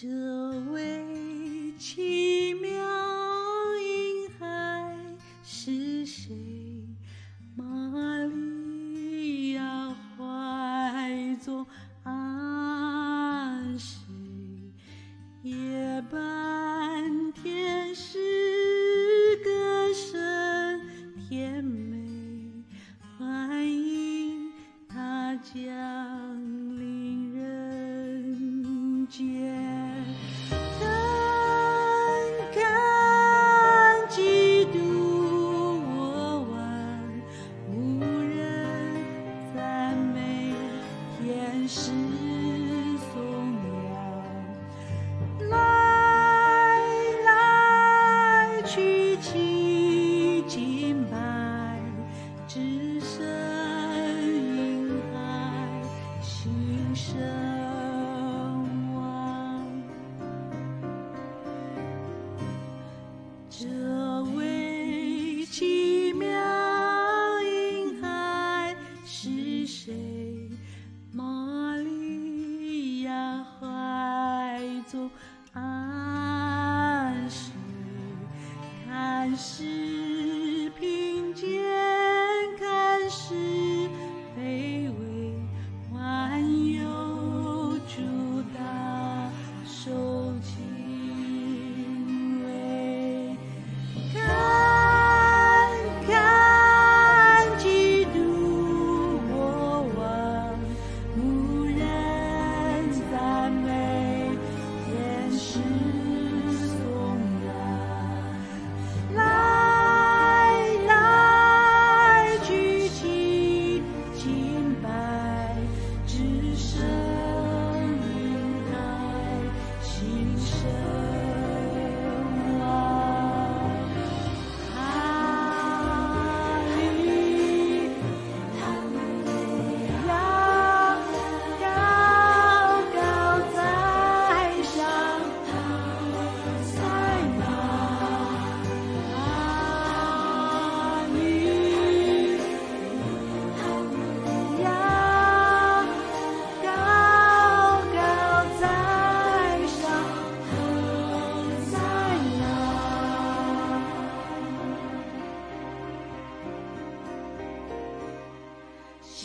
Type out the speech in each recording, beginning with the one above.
这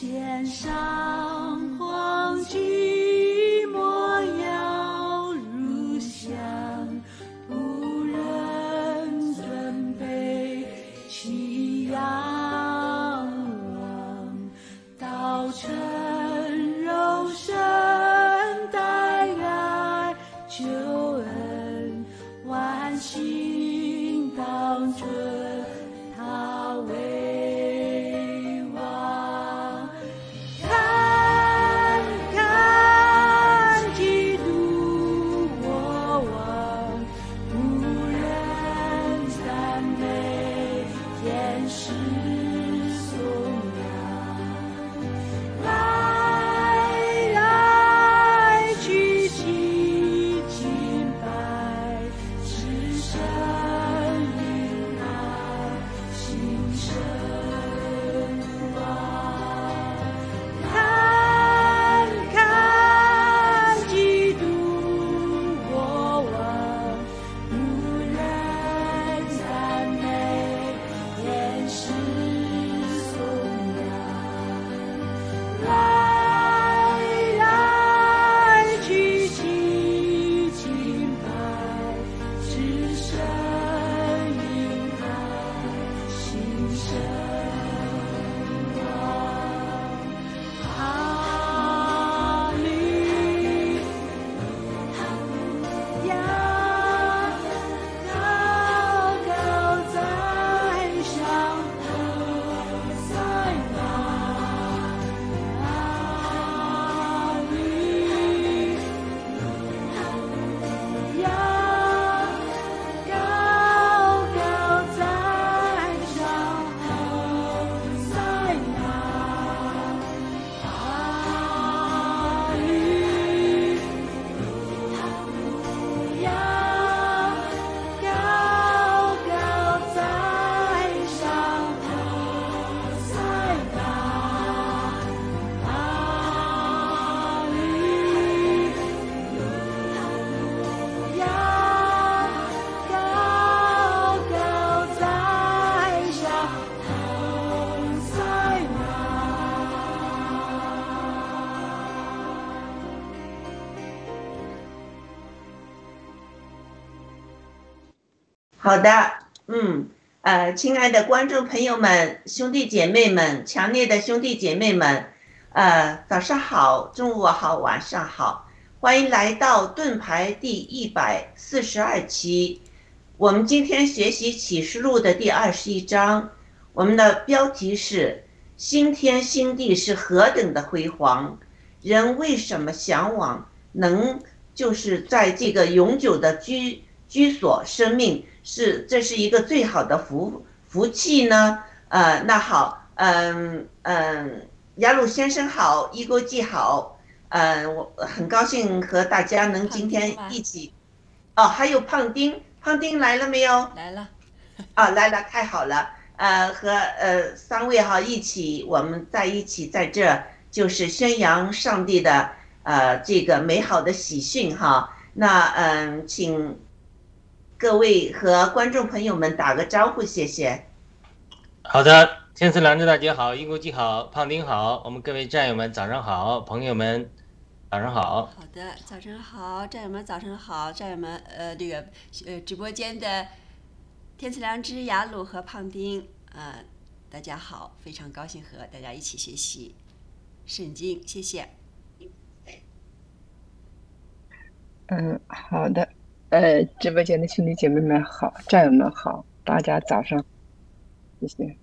天上。好的，嗯，呃，亲爱的观众朋友们、兄弟姐妹们、强烈的兄弟姐妹们，呃，早上好，中午好，晚上好，欢迎来到盾牌第一百四十二期。我们今天学习启示录的第二十一章，我们的标题是“新天新地是何等的辉煌”，人为什么向往能就是在这个永久的居居所生命？是，这是一个最好的福福气呢。呃，那好，嗯嗯，雅鲁先生好，一哥记好，嗯，我很高兴和大家能今天一起。哦，还有胖丁，胖丁来了没有？来了。啊，来了，太好了。呃，和呃三位哈一起，我们在一起在这，就是宣扬上帝的呃这个美好的喜讯哈。那嗯，请。各位和观众朋友们打个招呼，谢谢。好的，天赐良知大姐好，一国记好，胖丁好，我们各位战友们早上好，朋友们早上好。好的，早上好，战友们早上好，战友们呃这个呃直播间的天赐良知雅鲁和胖丁呃大家好，非常高兴和大家一起学习圣经，谢谢。嗯，好的。呃，直播间的兄弟姐妹们好，战友们好，大家早上，谢谢。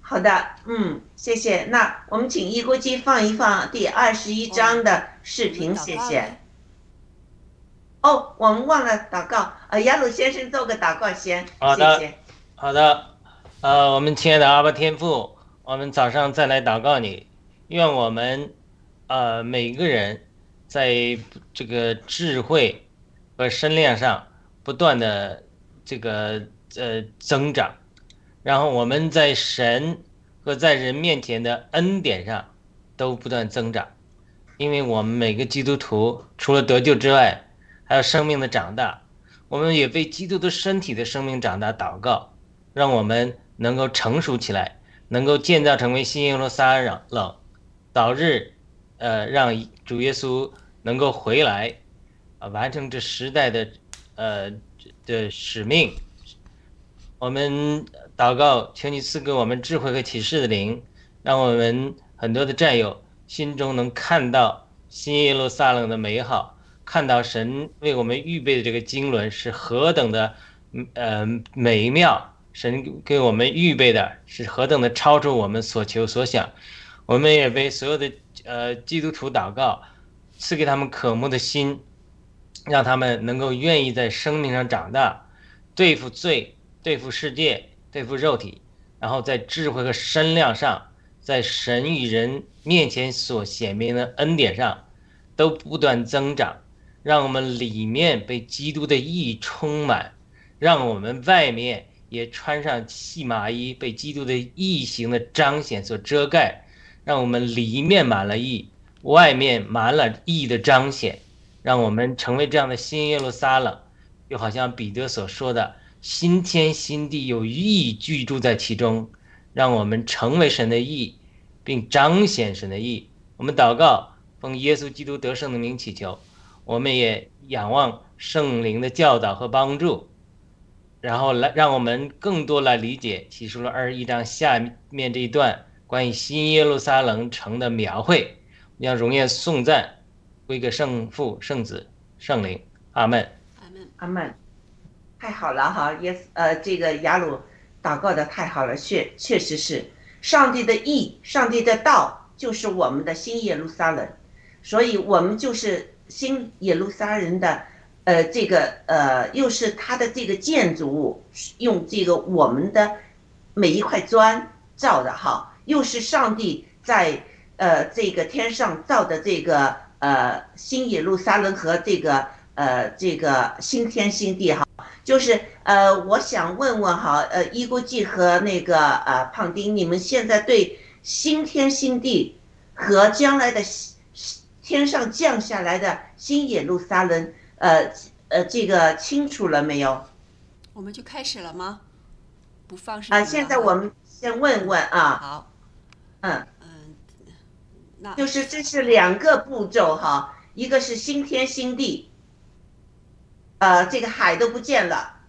好的，嗯，谢谢。那我们请一锅鸡放一放第二十一章的视频，谢谢。哦，我们忘了祷告，呃，雅鲁先生做个祷告先，好的，好的。呃，我们亲爱的阿巴天父，我们早上再来祷告你，愿我们呃每个人。在这个智慧和身量上不断的这个呃增长，然后我们在神和在人面前的恩典上都不断增长，因为我们每个基督徒除了得救之外，还有生命的长大，我们也为基督的身体的生命长大祷告，让我们能够成熟起来，能够建造成为新耶路撒冷，导致呃让主耶稣。能够回来，啊，完成这时代的，呃，的使命。我们祷告，求你赐给我们智慧和启示的灵，让我们很多的战友心中能看到新耶路撒冷的美好，看到神为我们预备的这个经纶是何等的，呃，美妙。神给我们预备的是何等的超出我们所求所想。我们也为所有的呃基督徒祷告。赐给他们渴慕的心，让他们能够愿意在生命上长大，对付罪，对付世界，对付肉体，然后在智慧和身量上，在神与人面前所显明的恩典上，都不断增长，让我们里面被基督的义充满，让我们外面也穿上细麻衣，被基督的义行的彰显所遮盖，让我们里面满了义。外面满了义的彰显，让我们成为这样的新耶路撒冷，就好像彼得所说的“新天新地有义居住在其中”，让我们成为神的义，并彰显神的义。我们祷告，奉耶稣基督得胜的名祈求，我们也仰望圣灵的教导和帮助，然后来让我们更多来理解启示录二十一章下面这一段关于新耶路撒冷城的描绘。让荣耀颂赞归给圣父、圣子、圣灵，阿门。阿门，阿门。太好了哈，耶呃，这个雅鲁祷告的太好了，确确实是上帝的意，上帝的道就是我们的新耶路撒冷，所以我们就是新耶路撒冷的，呃，这个呃，又是他的这个建筑物，用这个我们的每一块砖造的哈，又是上帝在。呃，这个天上造的这个呃新耶路撒冷和这个呃这个新天新地哈，就是呃我想问问哈，呃伊国际和那个呃胖丁，你们现在对新天新地和将来的天上降下来的新耶路撒冷，呃呃这个清楚了没有？我们就开始了吗？不放啊，现在我们先问问啊。好。嗯嗯。就是这是两个步骤哈，一个是新天新地，呃，这个海都不见了，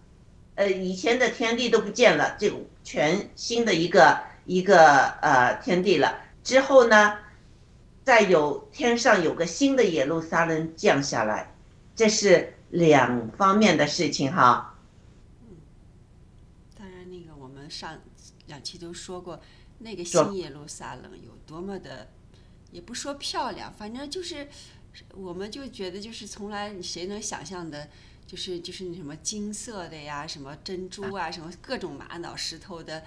呃，以前的天地都不见了，这个全新的一个一个呃天地了。之后呢，再有天上有个新的耶路撒冷降下来，这是两方面的事情哈。嗯当然，那个我们上两期都说过，那个新耶路撒冷有多么的，也不说漂亮，反正就是，我们就觉得就是从来谁能想象的，就是就是那什么金色的呀，什么珍珠啊，什么各种玛瑙石头的，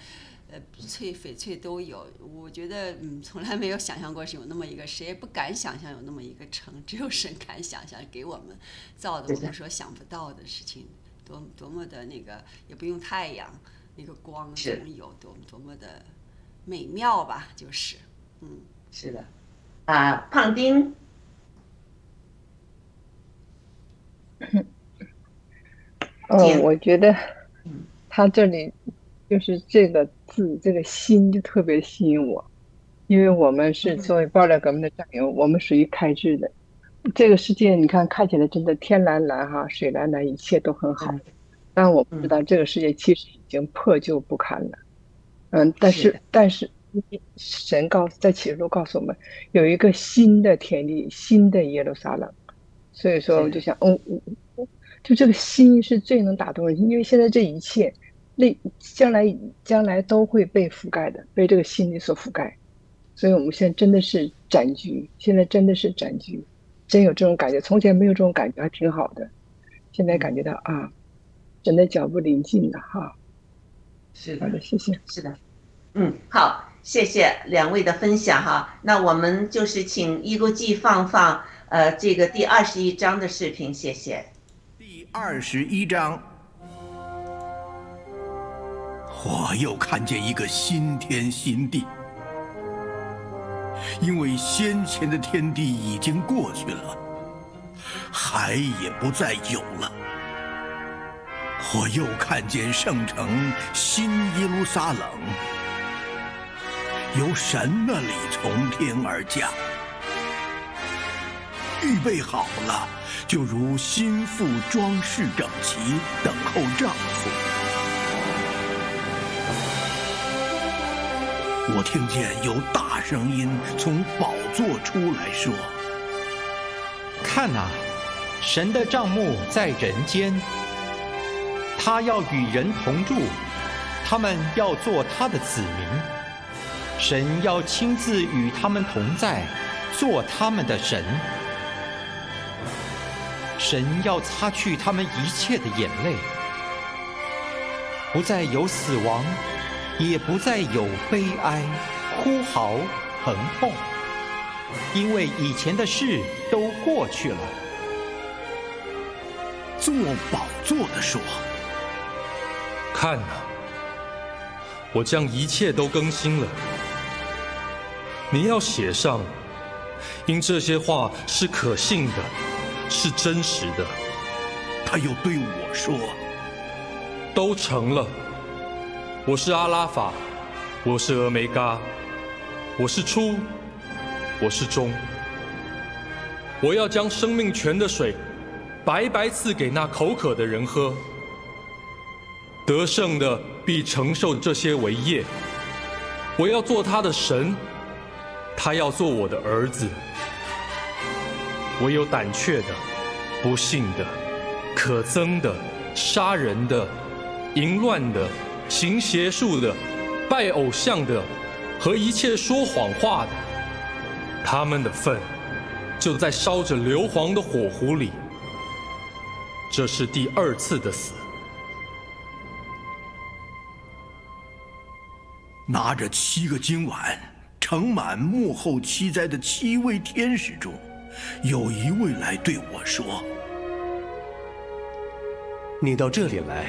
呃，翠翡翠都有。我觉得嗯，从来没有想象过是有那么一个，谁也不敢想象有那么一个城，只有神 敢想象，给我们造的，我们说想不到的事情。多多么的那个，也不用太阳，那个光总有多多么的美妙吧，就是，嗯，是的，啊，胖丁，嗯，我觉得他这里就是这个字，这个心就特别吸引我，因为我们是作为爆料革命的战友，我们属于开智的。这个世界，你看看起来真的天蓝蓝哈，水蓝蓝，一切都很好。但我不知道这个世界其实已经破旧不堪了。嗯，但是但是神告在启示录告诉我们，有一个新的天地，新的耶路撒冷。所以说，我就想，嗯，就这个心是最能打动人心，因为现在这一切，那将来将来都会被覆盖的，被这个心理所覆盖。所以我们现在真的是展居，现在真的是展居。真有这种感觉，从前没有这种感觉，还挺好的。现在感觉到啊，真的脚步临近了哈。是好的，谢谢。是的，嗯，好，谢谢两位的分享哈。那我们就是请一估计放放呃这个第二十一章的视频，谢谢。第二十一章，我又看见一个新天新地。因为先前的天地已经过去了，海也不再有了。我又看见圣城新耶路撒冷由神那里从天而降，预备好了，就如心腹装饰整齐，等候丈夫。我听见有大声音从宝座出来说：“看哪，神的帐幕在人间，他要与人同住，他们要做他的子民。神要亲自与他们同在，做他们的神。神要擦去他们一切的眼泪，不再有死亡。”也不再有悲哀、哭嚎、疼痛，因为以前的事都过去了。坐宝座的说：“看呐，我将一切都更新了。你要写上，因这些话是可信的，是真实的。”他又对我说：“都成了。”我是阿拉法，我是峨梅嘎，我是初，我是终。我要将生命泉的水白白赐给那口渴的人喝。得胜的必承受这些为业。我要做他的神，他要做我的儿子。我有胆怯的、不幸的、可憎的、杀人的、淫乱的。行邪术的、拜偶像的和一切说谎话的，他们的份就在烧着硫磺的火壶里。这是第二次的死。拿着七个金碗盛满幕后七灾的七位天使中，有一位来对我说：“你到这里来。”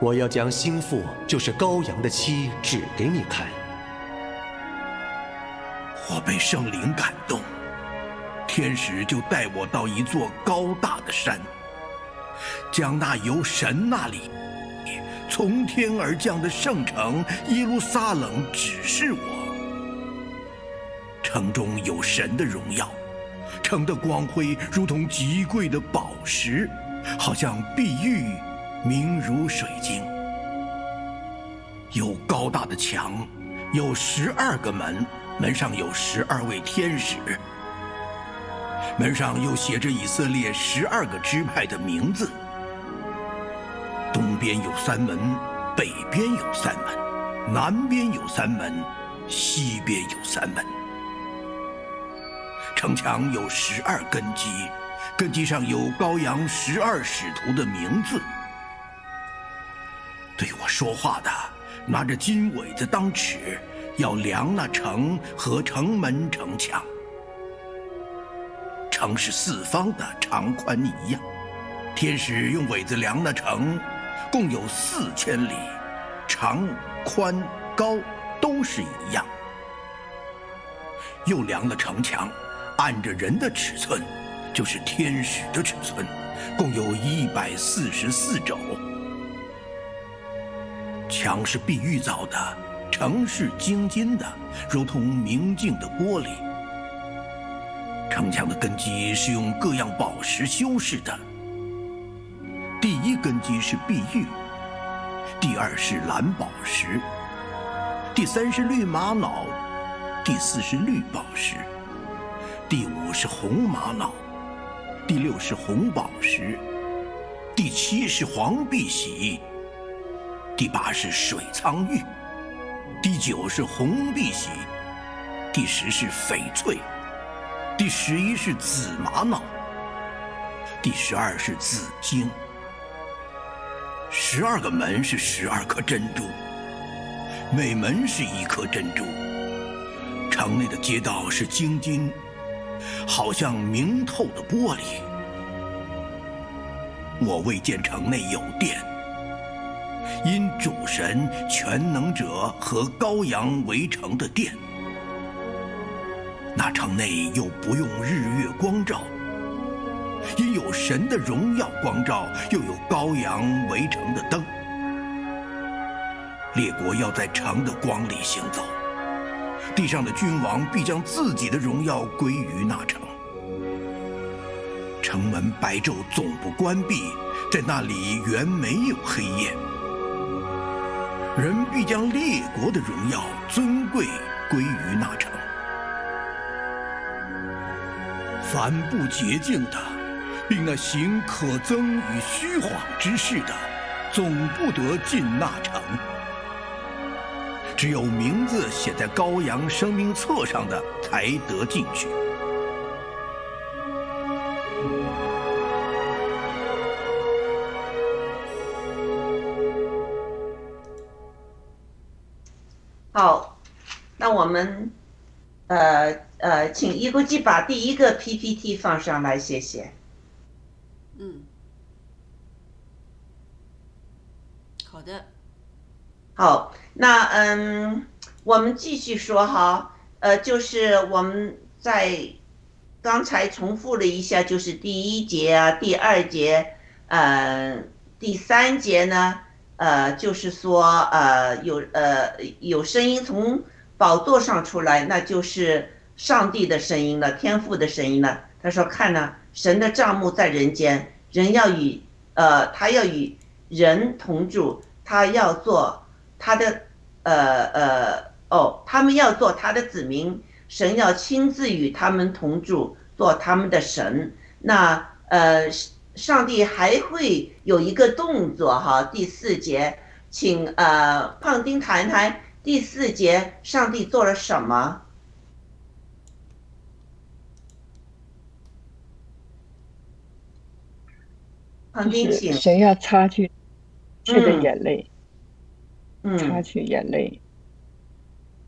我要将心腹，就是羔羊的妻，指给你看。我被圣灵感动，天使就带我到一座高大的山，将那由神那里从天而降的圣城耶路撒冷指示我。城中有神的荣耀，城的光辉如同极贵的宝石。好像碧玉，明如水晶。有高大的墙，有十二个门，门上有十二位天使。门上又写着以色列十二个支派的名字。东边有三门，北边有三门，南边有三门，西边有三门。城墙有十二根基，根基上有羔羊十二使徒的名字。对我说话的拿着金苇子当尺，要量那城和城门城墙。城是四方的，长宽一样。天使用苇子量那城，共有四千里，长、宽、高都是一样。又量了城墙，按着人的尺寸，就是天使的尺寸，共有一百四十四肘。墙是碧玉造的，城是精金的，如同明镜的玻璃。城墙的根基是用各样宝石修饰的。第一根基是碧玉，第二是蓝宝石，第三是绿玛瑙，第四是绿宝石，第五是红玛瑙，第六是红宝石，第七是黄碧玺，第八是水苍玉，第九是红碧玺，第十是翡翠。第十一是紫玛瑙，第十二是紫晶。十二个门是十二颗珍珠，每门是一颗珍珠。城内的街道是晶晶，好像明透的玻璃。我未见城内有殿，因主神全能者和羔羊围城的殿。那城内又不用日月光照，因有神的荣耀光照，又有羔羊围城的灯。列国要在城的光里行走，地上的君王必将自己的荣耀归于那城。城门白昼总不关闭，在那里原没有黑夜。人必将列国的荣耀尊贵归于那城。凡不洁净的，并那行可憎与虚谎之事的，总不得进那城。只有名字写在羔羊生命册上的，才得进去。好，那我们，呃。呃，请一估计把第一个 PPT 放上来，谢谢。嗯，好的。好，那嗯，我们继续说哈，呃，就是我们在刚才重复了一下，就是第一节啊，第二节，呃，第三节呢，呃，就是说呃，有呃有声音从宝座上出来，那就是。上帝的声音了，天父的声音了。他说：“看呢，神的帐幕在人间，人要与呃，他要与人同住，他要做他的呃呃哦，他们要做他的子民，神要亲自与他们同住，做他们的神。那呃，上帝还会有一个动作哈。第四节，请呃胖丁谈谈第四节，上帝做了什么？”神要擦去去的眼泪，嗯，擦去眼泪。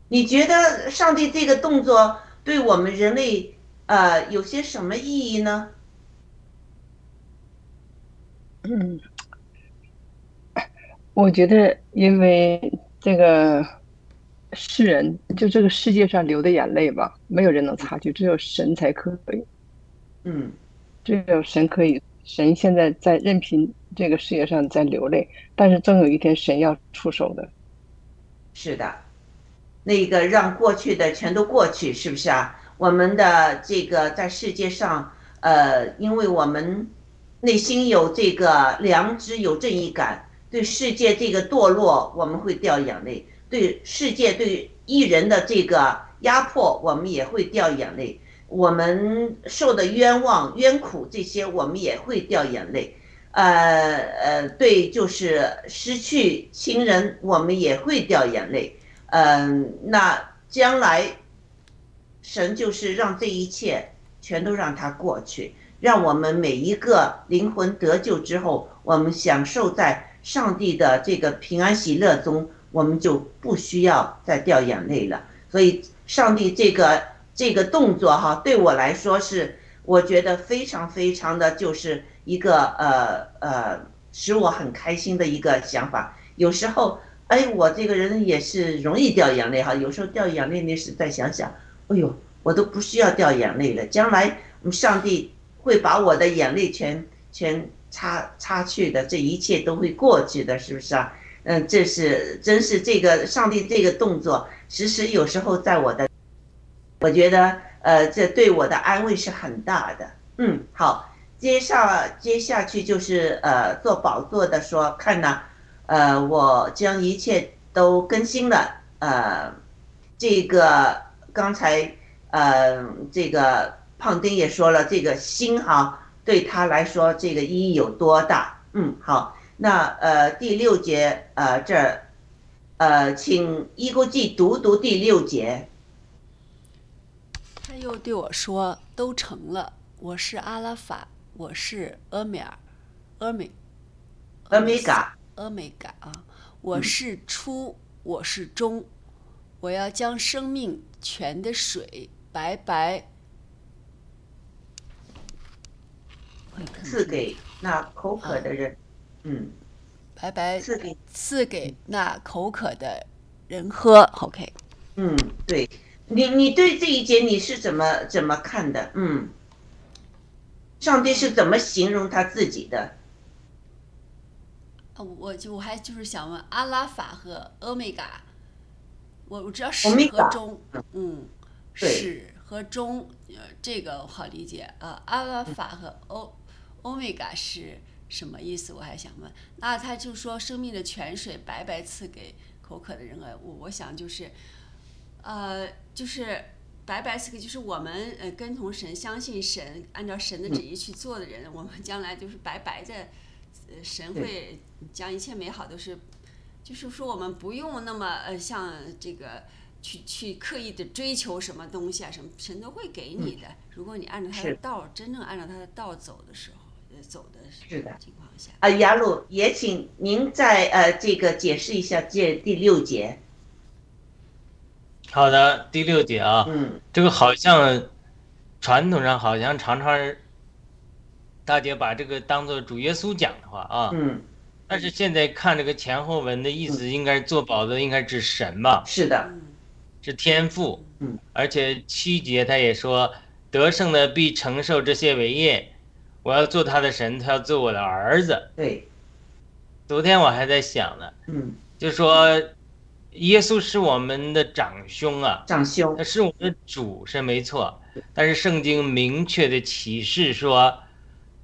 你觉得上帝这个动作对我们人类呃有些什么意义呢？嗯，我觉得因为这个世人就这个世界上流的眼泪吧，没有人能擦去，只有神才可以。嗯，只有神可以。神现在在任凭这个世界上在流泪，但是终有一天神要出手的。是的，那个让过去的全都过去，是不是啊？我们的这个在世界上，呃，因为我们内心有这个良知、有正义感，对世界这个堕落，我们会掉眼泪；对世界、对艺人的这个压迫，我们也会掉眼泪；我们受的冤枉、冤苦这些，我们也会掉眼泪。呃呃，对，就是失去亲人，我们也会掉眼泪。嗯，那将来，神就是让这一切全都让它过去，让我们每一个灵魂得救之后，我们享受在上帝的这个平安喜乐中，我们就不需要再掉眼泪了。所以，上帝这个这个动作哈，对我来说是我觉得非常非常的就是一个呃呃使我很开心的一个想法。有时候。哎，我这个人也是容易掉眼泪哈。有时候掉眼泪那是再想想，哎呦，我都不需要掉眼泪了。将来，上帝会把我的眼泪全全擦擦去的，这一切都会过去的，是不是啊？嗯，这是真是这个上帝这个动作，其实有时候在我的，我觉得呃，这对我的安慰是很大的。嗯，好，接下接下去就是呃，做宝座的说看呢。呃，我将一切都更新了。呃，这个刚才呃，这个胖丁也说了，这个心哈对他来说这个意义有多大？嗯，好，那呃第六节呃这儿呃，请伊国记读读第六节。他又对我说：“都成了，我是阿拉法，我是阿米尔，阿米，阿米嘎。”阿米嘎啊！我是初，我是中，我要将生命泉的水白白赐给那口渴的人。嗯，白白赐给赐给那口渴的人喝。OK。嗯，对你，你对这一节你是怎么怎么看的？嗯，上帝是怎么形容他自己的？啊，我就我还就是想问阿拉法和欧米伽，我我知道始和终，嗯，始和终，呃，这个好理解啊。阿拉法和欧欧米伽是什么意思？我还想问。那他就说生命的泉水白白赐给口渴的人啊，我我想就是，呃，就是白白赐给，就是我们呃跟从神、相信神、按照神的旨意去做的人，我们将来就是白白的。呃，神会将一切美好都是，就是说我们不用那么呃像这个去去刻意的追求什么东西啊什么，神都会给你的。如果你按照他的道，真正按照他的道走的时候，呃，走的是的情况下。啊，雅鲁也请您再呃这个解释一下这第六节。好的，第六节啊，嗯，这个好像传统上好像常常。大家把这个当做主耶稣讲的话啊，嗯，但是现在看这个前后文的意思，应该是做宝的应该指神吧？是的，是天赋。嗯，而且七节他也说，得胜的必承受这些伟业，我要做他的神，他要做我的儿子。对，昨天我还在想呢，嗯，就说耶稣是我们的长兄啊，长兄，他是我们的主是没错，但是圣经明确的启示说。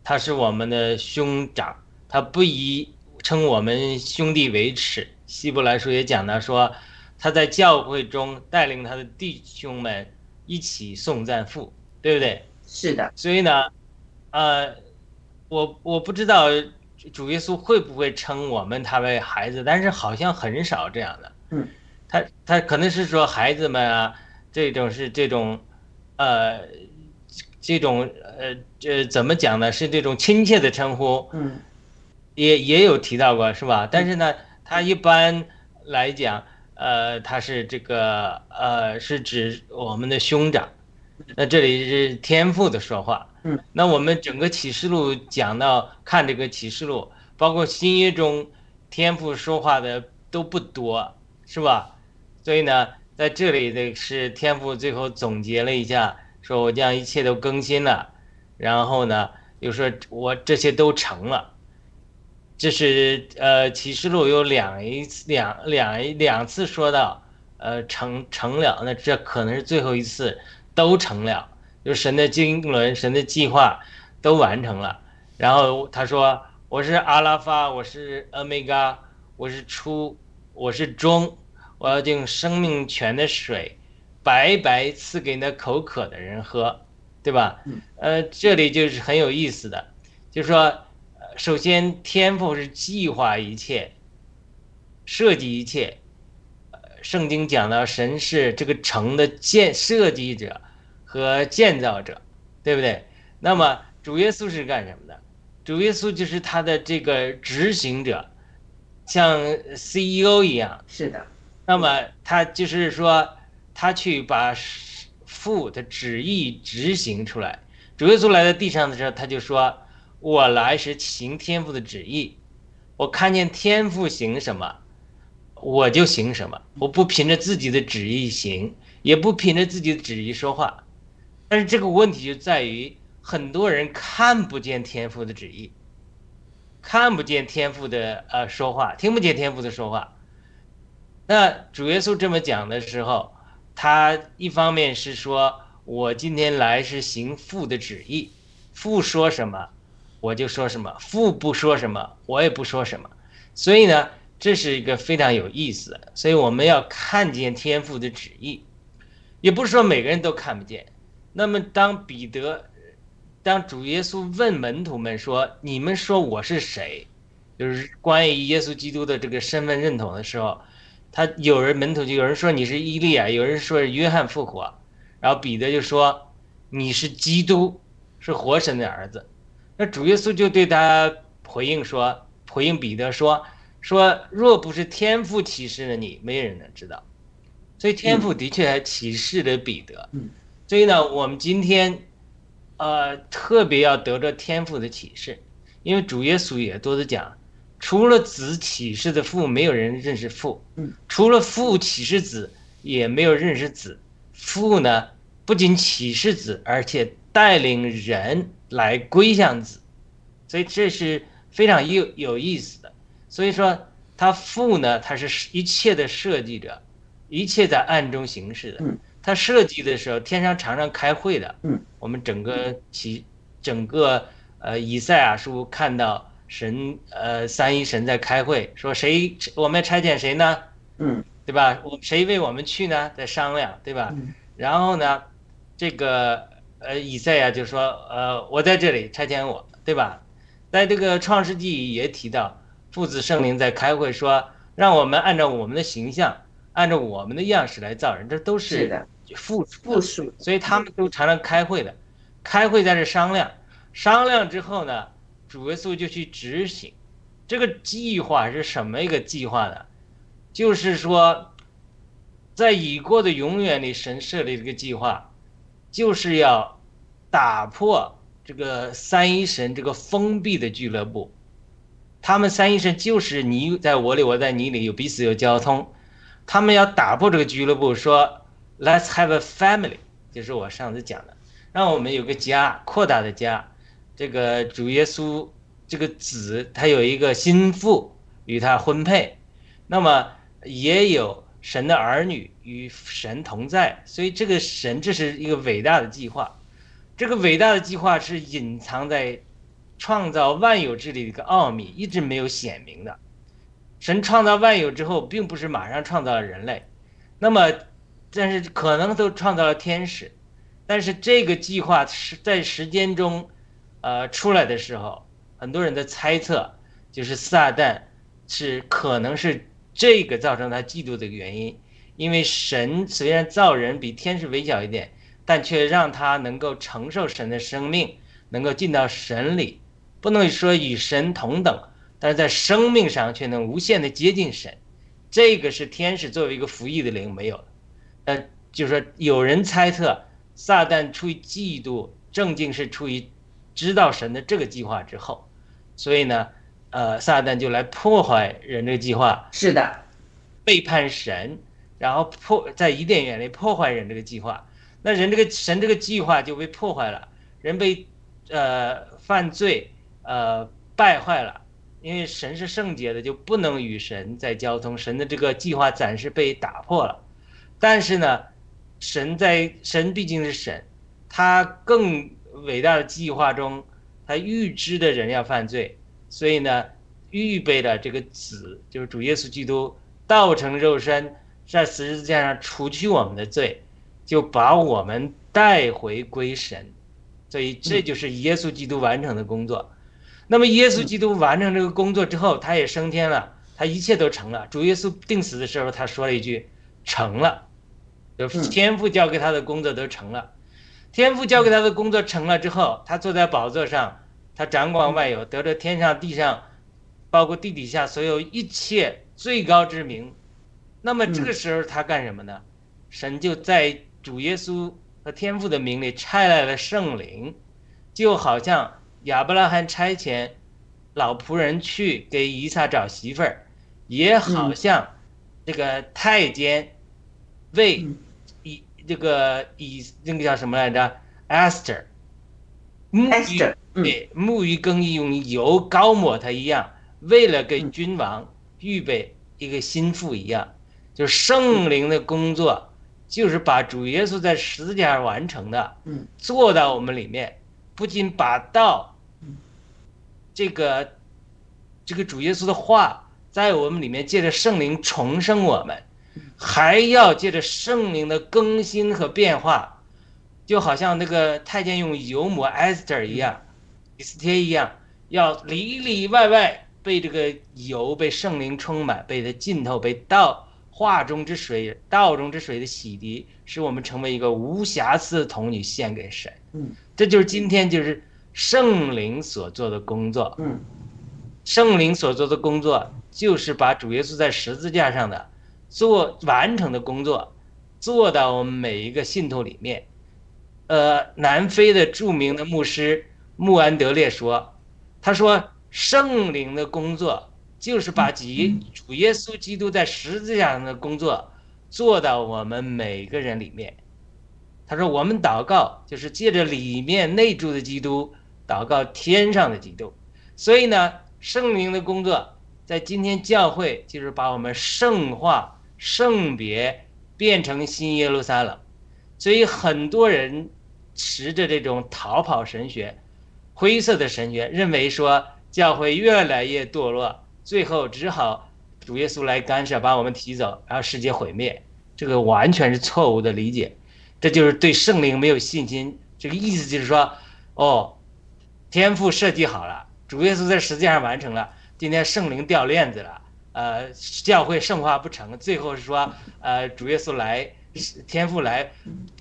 他是我们的兄长，他不以称我们兄弟为耻。希伯来书也讲到说，他在教会中带领他的弟兄们一起颂赞父，对不对？是的。所以呢，呃，我我不知道主耶稣会不会称我们他为孩子，但是好像很少这样的。嗯，他他可能是说孩子们啊，这种是这种，呃。这种呃这怎么讲呢？是这种亲切的称呼，嗯，也也有提到过，是吧？但是呢，他一般来讲，呃，他是这个呃，是指我们的兄长。那这里是天赋的说话，嗯，那我们整个启示录讲到看这个启示录，包括新约中天赋说话的都不多，是吧？所以呢，在这里的是天父最后总结了一下。说我将一切都更新了，然后呢，又说我这些都成了。这是呃启示录有两一次两两两次说到，呃成成了，那这可能是最后一次都成了，就神的经纶、神的计划都完成了。然后他说：“我是阿拉法，我是欧米伽，我是初，我是中，我要用生命泉的水，白白赐给那口渴的人喝，对吧？呃，这里就是很有意思的，就是说，首先天赋是计划一切，设计一切。圣经讲到神是这个城的建设计者和建造者，对不对？那么主耶稣是干什么的？主耶稣就是他的这个执行者，像 CEO 一样。是的。那么他就是说，他去把父的旨意执行出来。主耶稣来到地上的时候，他就说：“我来是行天父的旨意，我看见天父行什么，我就行什么。我不凭着自己的旨意行，也不凭着自己的旨意说话。但是这个问题就在于。”很多人看不见天父的旨意，看不见天父的呃说话，听不见天父的说话。那主耶稣这么讲的时候，他一方面是说我今天来是行父的旨意，父说什么我就说什么，父不说什么我也不说什么。所以呢，这是一个非常有意思。所以我们要看见天赋的旨意，也不是说每个人都看不见。那么当彼得。当主耶稣问门徒们说：“你们说我是谁？”就是关于耶稣基督的这个身份认同的时候，他有人门徒就有人说你是伊利亚，有人说是约翰复活，然后彼得就说：“你是基督，是活神的儿子。”那主耶稣就对他回应说：“回应彼得说，说若不是天父启示了你，没人能知道。所以天父的确还启示了彼得。所以呢，我们今天。”呃，特别要得着天赋的启示，因为主耶稣也多次讲，除了子启示的父，没有人认识父；除了父启示子，也没有认识子。父呢，不仅启示子，而且带领人来归向子，所以这是非常有有意思的。所以说，他父呢，他是一切的设计者，一切在暗中行事的。他设计的时候，天上常常开会的。嗯，我们整个启整个呃以赛亚书看到神呃三一神在开会，说谁我们要差遣谁呢？嗯，对吧？我谁为我们去呢？在商量，对吧？然后呢，这个呃以赛亚就说呃我在这里差遣我，对吧？在这个创世纪也提到父子圣灵在开会，说让我们按照我们的形象。按照我们的样式来造人，这都是复复数，所以他们都常常开会的，开会在这商量，商量之后呢，主耶稣就去执行，这个计划是什么一个计划呢？就是说，在已过的永远里，神设立这个计划，就是要打破这个三一神这个封闭的俱乐部，他们三一神就是你在我里，我在你里，有彼此有交通。他们要打破这个俱乐部，说 “Let's have a family”，就是我上次讲的，让我们有个家，扩大的家。这个主耶稣这个子，他有一个心腹与他婚配，那么也有神的儿女与神同在。所以这个神，这是一个伟大的计划。这个伟大的计划是隐藏在创造万有之里的一个奥秘，一直没有显明的。神创造万有之后，并不是马上创造了人类，那么，但是可能都创造了天使，但是这个计划是在时间中，呃，出来的时候，很多人的猜测就是撒旦是可能是这个造成他嫉妒的原因，因为神虽然造人比天使微小一点，但却让他能够承受神的生命，能够进到神里，不能说与神同等。但是在生命上却能无限的接近神，这个是天使作为一个服役的灵没有的。呃，就是说有人猜测撒旦出于嫉妒，正经是出于知道神的这个计划之后，所以呢，呃，撒旦就来破坏人这个计划。是的，背叛神，然后破在伊甸园里破坏人这个计划，那人这个神这个计划就被破坏了，人被呃犯罪呃败坏了。因为神是圣洁的，就不能与神在交通。神的这个计划暂时被打破了，但是呢，神在神毕竟是神，他更伟大的计划中，他他预知的人要犯罪，所以呢，预备了这个子，就是主耶稣基督道成肉身，在十字架上除去我们的罪，就把我们带回归神。所以这就是耶稣基督完成的工作。那么耶稣基督完成这个工作之后，他也升天了，他一切都成了。主耶稣定死的时候，他说了一句：“成了。”就天父交给他的工作都成了。天父交给他的工作成了之后，他坐在宝座上，他掌管万有，得着天上地上，包括地底下所有一切最高之名。那么这个时候他干什么呢？神就在主耶稣。和天父的名里差来了圣灵，就好像亚伯拉罕差遣老仆人去给以撒找媳妇儿，也好像这个太监为以这个以那个叫什么来着，Esther，沐浴对沐浴更衣用油膏抹它一样，为了给君王预备一个心腹一样，就圣灵的工作。就是把主耶稣在十字架上完成的，嗯，做到我们里面，不仅把道，这个，这个主耶稣的话在我们里面借着圣灵重生我们，还要借着圣灵的更新和变化，就好像那个太监用油抹 Esther 一样，以斯帖一样，要里里外外被这个油被圣灵充满，被它浸透，被道。画中之水，道中之水的洗涤，使我们成为一个无瑕疵的童女，献给神。嗯，这就是今天就是圣灵所做的工作。嗯，圣灵所做的工作，就是把主耶稣在十字架上的做完成的工作，做到我们每一个信徒里面。呃，南非的著名的牧师穆安德烈说：“他说圣灵的工作。”就是把主主耶稣基督在十字架上的工作做到我们每个人里面。他说：“我们祷告就是借着里面内住的基督祷告天上的基督。”所以呢，圣灵的工作在今天教会就是把我们圣化、圣别变成新耶路撒冷。所以很多人持着这种逃跑神学、灰色的神学，认为说教会越来越堕落。最后只好主耶稣来干涉，把我们提走，然后世界毁灭。这个完全是错误的理解，这就是对圣灵没有信心。这个意思就是说，哦，天赋设计好了，主耶稣在实际上完成了，今天圣灵掉链子了，呃，教会圣化不成，最后是说，呃，主耶稣来，天赋来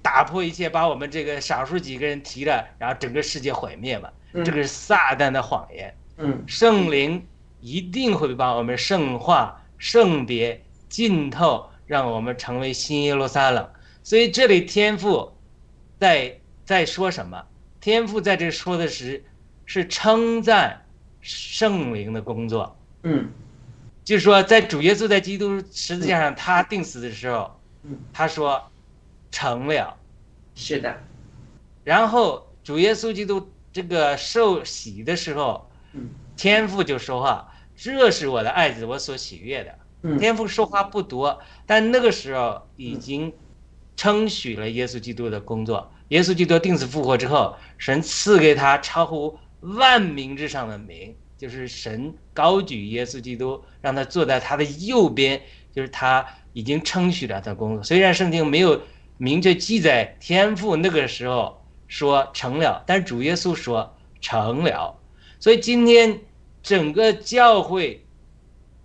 打破一切，把我们这个少数几个人提了，然后整个世界毁灭嘛。这个是撒旦的谎言。嗯，圣灵。一定会把我们圣化、圣别浸透，让我们成为新耶路撒冷。所以这里天父在在说什么？天父在这说的是是称赞圣灵的工作。嗯，就是说，在主耶稣在基督十字架上他定死的时候，嗯，他说成了。是的。然后主耶稣基督这个受洗的时候，嗯。天父就说话，这是我的爱子，我所喜悦的。天父说话不多，但那个时候已经称许了耶稣基督的工作。耶稣基督定死复活之后，神赐给他超乎万名之上的名，就是神高举耶稣基督，让他坐在他的右边，就是他已经称许了他的工作。虽然圣经没有明确记载天父那个时候说成了，但主耶稣说成了。所以今天。整个教会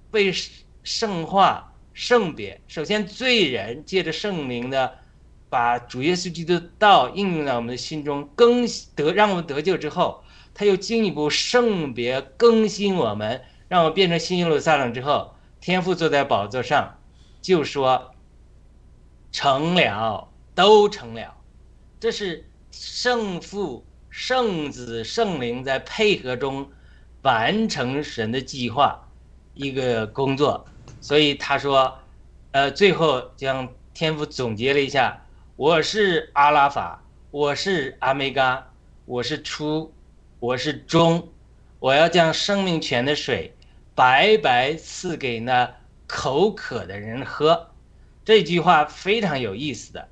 被圣化、圣别。首先，罪人借着圣灵的，把主耶稣基督的道应用在我们的心中，更得让我们得救之后，他又进一步圣别更新我们，让我们变成新耶路撒冷之后，天父坐在宝座上，就说成了，都成了。这是圣父、圣子、圣灵在配合中。完成神的计划，一个工作，所以他说，呃，最后将天父总结了一下：我是阿拉法，我是阿梅嘎，我是初，我是钟，我要将生命泉的水白白赐给那口渴的人喝。这句话非常有意思的，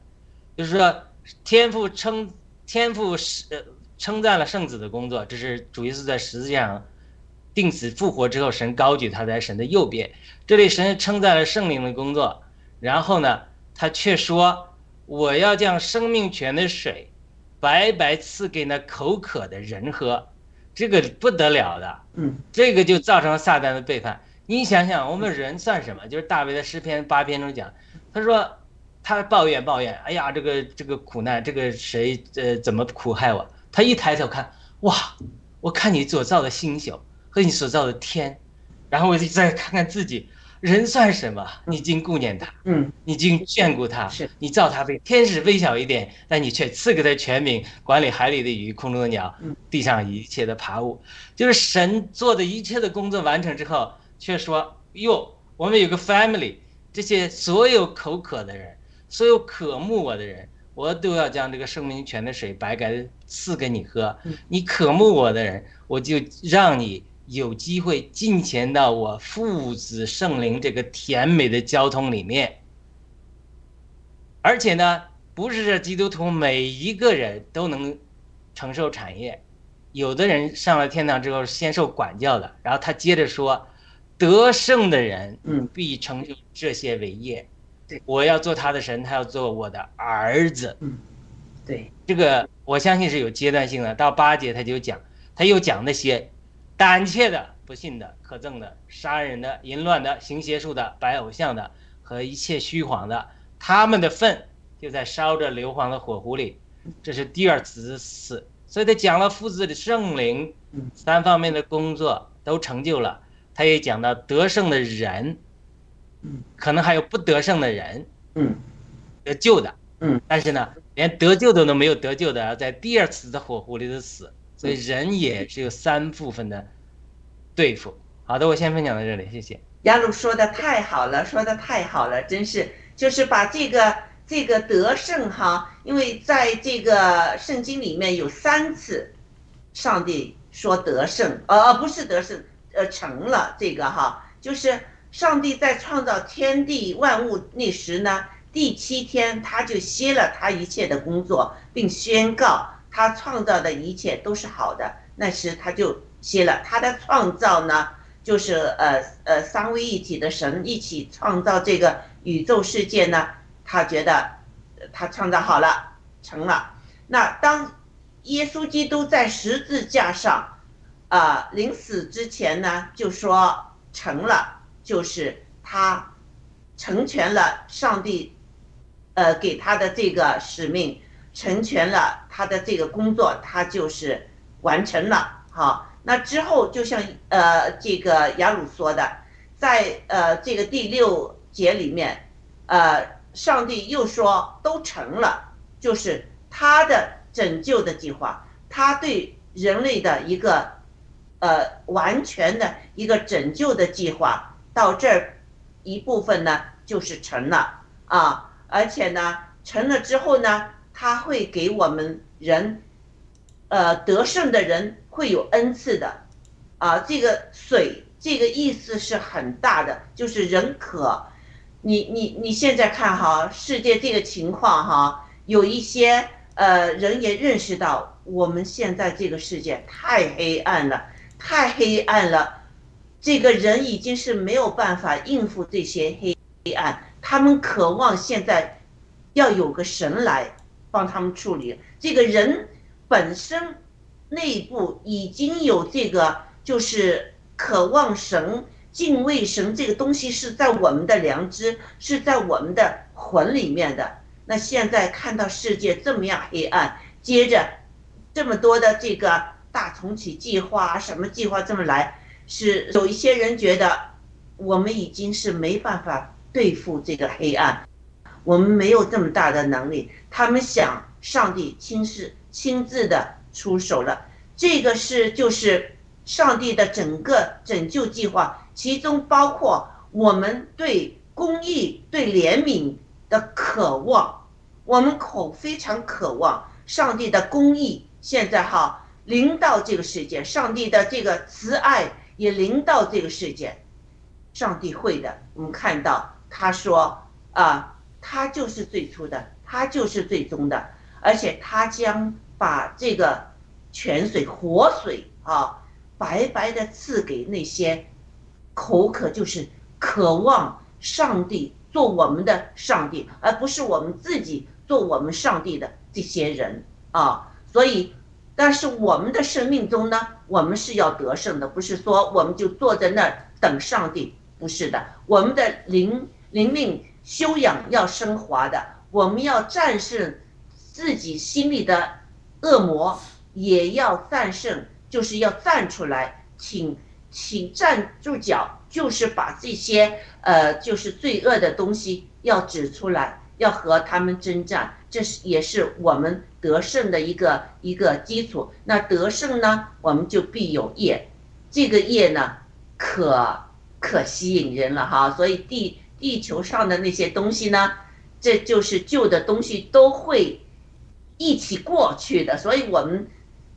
就是说天父称天父是称赞了圣子的工作，这是主耶稣在十字架上定死复活之后，神高举他在神的右边。这里神称赞了圣灵的工作，然后呢，他却说：“我要将生命泉的水白白赐给那口渴的人喝。”这个不得了的，嗯，这个就造成了撒旦的背叛。你想想，我们人算什么？就是大卫的诗篇八篇中讲，他说他抱怨抱怨，哎呀，这个这个苦难，这个谁呃怎么苦害我？他一抬头看，哇，我看你所造的星宿和你所造的天，然后我就再看看自己。人算什么？你竟顾念他，嗯，你竟眷顾他，是你造他为天使微小一点，但你却赐给他权柄，管理海里的鱼、空中的鸟、地上一切的爬物。就是神做的一切的工作完成之后，却说：“哟，我们有个 family，这些所有口渴的人，所有渴慕我的人，我都要将这个生命泉的水白白赐给你喝。你渴慕我的人，我就让你。”有机会进前到我父子圣灵这个甜美的交通里面，而且呢，不是这基督徒每一个人都能承受产业，有的人上了天堂之后先受管教的，然后他接着说，得胜的人，嗯，必成就这些伟业。对，我要做他的神，他要做我的儿子。嗯，对，这个我相信是有阶段性的。到八节他就讲，他又讲那些。胆怯的、不信的、可憎的、杀人的、淫乱的、行邪术的、拜偶像的和一切虚谎的，他们的粪就在烧着硫磺的火湖里。这是第二次死，所以他讲了父子的圣灵三方面的工作都成就了。他也讲到得胜的人，可能还有不得胜的人，嗯，得救的，嗯，但是呢，连得救的都没有得救的，在第二次的火湖里的死。所以人也是有三部分的对付。好的，我先分享到这里，谢谢。雅鲁说的太好了，说的太好了，真是就是把这个这个得胜哈，因为在这个圣经里面有三次，上帝说得胜，呃，不是得胜，呃，成了这个哈，就是上帝在创造天地万物那时呢，第七天他就歇了他一切的工作，并宣告。他创造的一切都是好的，那时他就歇了。他的创造呢，就是呃呃三位一体的神一起创造这个宇宙世界呢。他觉得他创造好了，成了。那当耶稣基督在十字架上啊临死之前呢，就说成了，就是他成全了上帝呃给他的这个使命。成全了他的这个工作，他就是完成了。好，那之后就像呃这个雅鲁说的，在呃这个第六节里面，呃上帝又说都成了，就是他的拯救的计划，他对人类的一个呃完全的一个拯救的计划，到这儿一部分呢就是成了啊，而且呢成了之后呢。他会给我们人，呃，得胜的人会有恩赐的，啊，这个水这个意思是很大的，就是人渴，你你你现在看哈，世界这个情况哈，有一些呃人也认识到，我们现在这个世界太黑暗了，太黑暗了，这个人已经是没有办法应付这些黑黑暗，他们渴望现在要有个神来。帮他们处理这个人本身内部已经有这个，就是渴望神、敬畏神这个东西是在我们的良知，是在我们的魂里面的。那现在看到世界这么样黑暗，接着这么多的这个大重启计划，什么计划这么来，是有一些人觉得我们已经是没办法对付这个黑暗。我们没有这么大的能力，他们想上帝亲自亲自的出手了，这个是就是上帝的整个拯救计划，其中包括我们对公义、对怜悯的渴望，我们口非常渴望上帝的公义，现在哈临到这个世界，上帝的这个慈爱也临到这个世界，上帝会的，我们看到他说啊。他就是最初的，他就是最终的，而且他将把这个泉水、活水啊，白白的赐给那些口渴，就是渴望上帝做我们的上帝，而不是我们自己做我们上帝的这些人啊。所以，但是我们的生命中呢，我们是要得胜的，不是说我们就坐在那儿等上帝，不是的，我们的灵灵命修养要升华的，我们要战胜自己心里的恶魔。也要战胜，就是要站出来，请请站住脚，就是把这些呃，就是罪恶的东西要指出来，要和他们征战，这是也是我们得胜的一个一个基础。那得胜呢，我们就必有业，这个业呢，可可吸引人了哈。所以第地球上的那些东西呢，这就是旧的东西都会一起过去的，所以我们。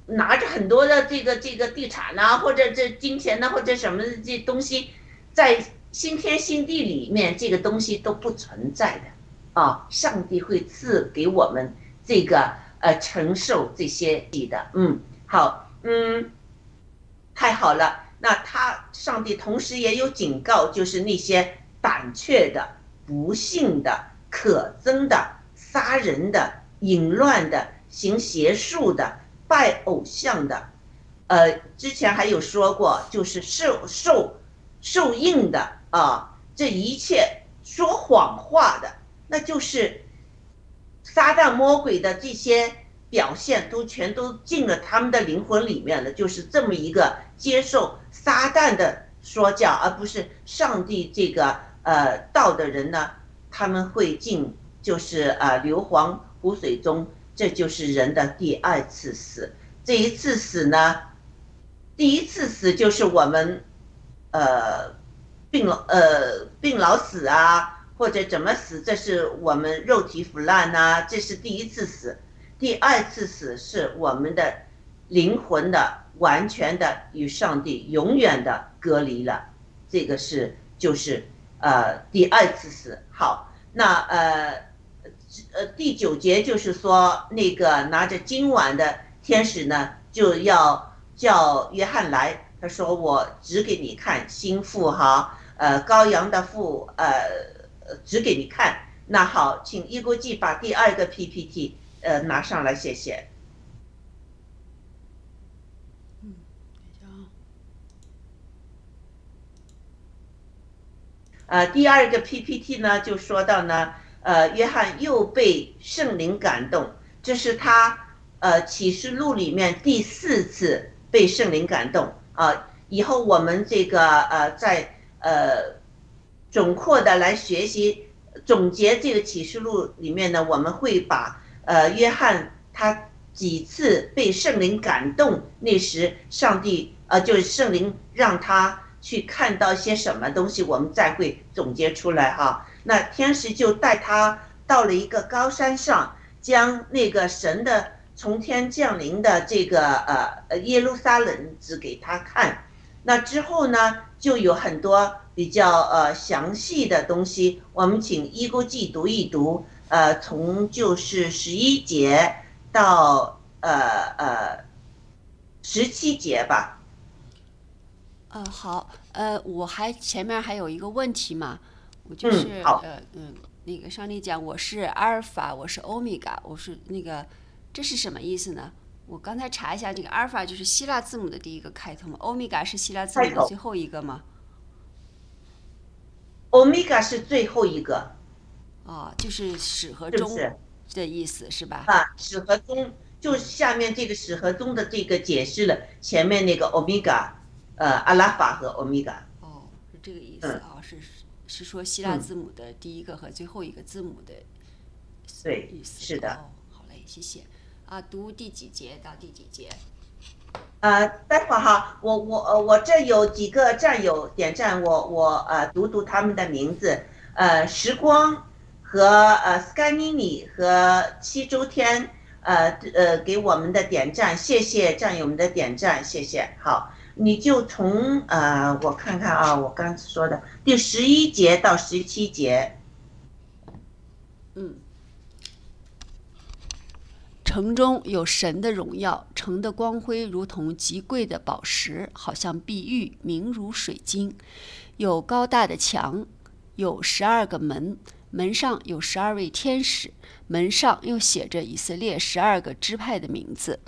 拿着很多的这个这个地产呐，或者这金钱呐，或者什么这东西，在新天新地里面，这个东西都不存在的啊！上帝会赐给我们这个呃承受这些的，嗯，好，嗯，太好了。那他上帝同时也有警告，就是那些胆怯的、不幸的、可憎的、杀人的、淫乱的、行邪术的。拜偶像的，呃，之前还有说过，就是受受受应的啊，这一切说谎话的，那就是撒旦魔鬼的这些表现，都全都进了他们的灵魂里面了，就是这么一个接受撒旦的说教，而不是上帝这个呃道的人呢，他们会进，就是呃硫磺湖水中。这就是人的第二次死。这一次死呢，第一次死就是我们，呃，病老呃病老死啊，或者怎么死，这是我们肉体腐烂呐，这是第一次死。第二次死是我们的灵魂的完全的与上帝永远的隔离了。这个是就是呃第二次死。好，那呃。呃，第九节就是说，那个拿着金碗的天使呢，就要叫约翰来。他说：“我指给你看，心腹哈，呃，羔羊的腹，呃，指给你看。”那好，请一国际把第二个 PPT 呃拿上来，谢谢。嗯，呃，第二个 PPT 呢，就说到呢。呃，约翰又被圣灵感动，这是他呃启示录里面第四次被圣灵感动啊。以后我们这个呃在呃总括的来学习总结这个启示录里面呢，我们会把呃约翰他几次被圣灵感动，那时上帝呃就是圣灵让他去看到些什么东西，我们再会总结出来哈。那天使就带他到了一个高山上，将那个神的从天降临的这个呃耶路撒冷指给他看。那之后呢，就有很多比较呃详细的东西。我们请一孤记读一读，呃，从就是十一节到呃呃十七节吧。嗯，好，呃，我还前面还有一个问题嘛。我就是呃嗯，那个上帝讲我是阿尔法，我是欧米伽，我是那个，这是什么意思呢？我刚才查一下，这个阿尔法就是希腊字母的第一个开头嘛，欧米伽是希腊字母的最后一个吗？欧米伽是最后一个。哦，就是始和终的意思是吧？啊，始和终就下面这个始和终的这个解释了前面那个欧米伽，呃，阿拉法和欧米伽。哦，是这个意思啊，是。是说希腊字母的第一个和最后一个字母的意思。是的。哦，好嘞，谢谢。啊，读第几节到第几节？呃，待会儿哈，我我呃我这有几个战友点赞，我我呃读读他们的名字。呃，时光和呃 Sky Mini 和七周天呃呃给我们的点赞，谢谢战友们的点赞，谢谢。好。你就从呃，我看看啊，我刚说的第十一节到十七节，嗯，城中有神的荣耀，城的光辉如同极贵的宝石，好像碧玉，明如水晶。有高大的墙，有十二个门，门上有十二位天使，门上又写着以色列十二个支派的名字。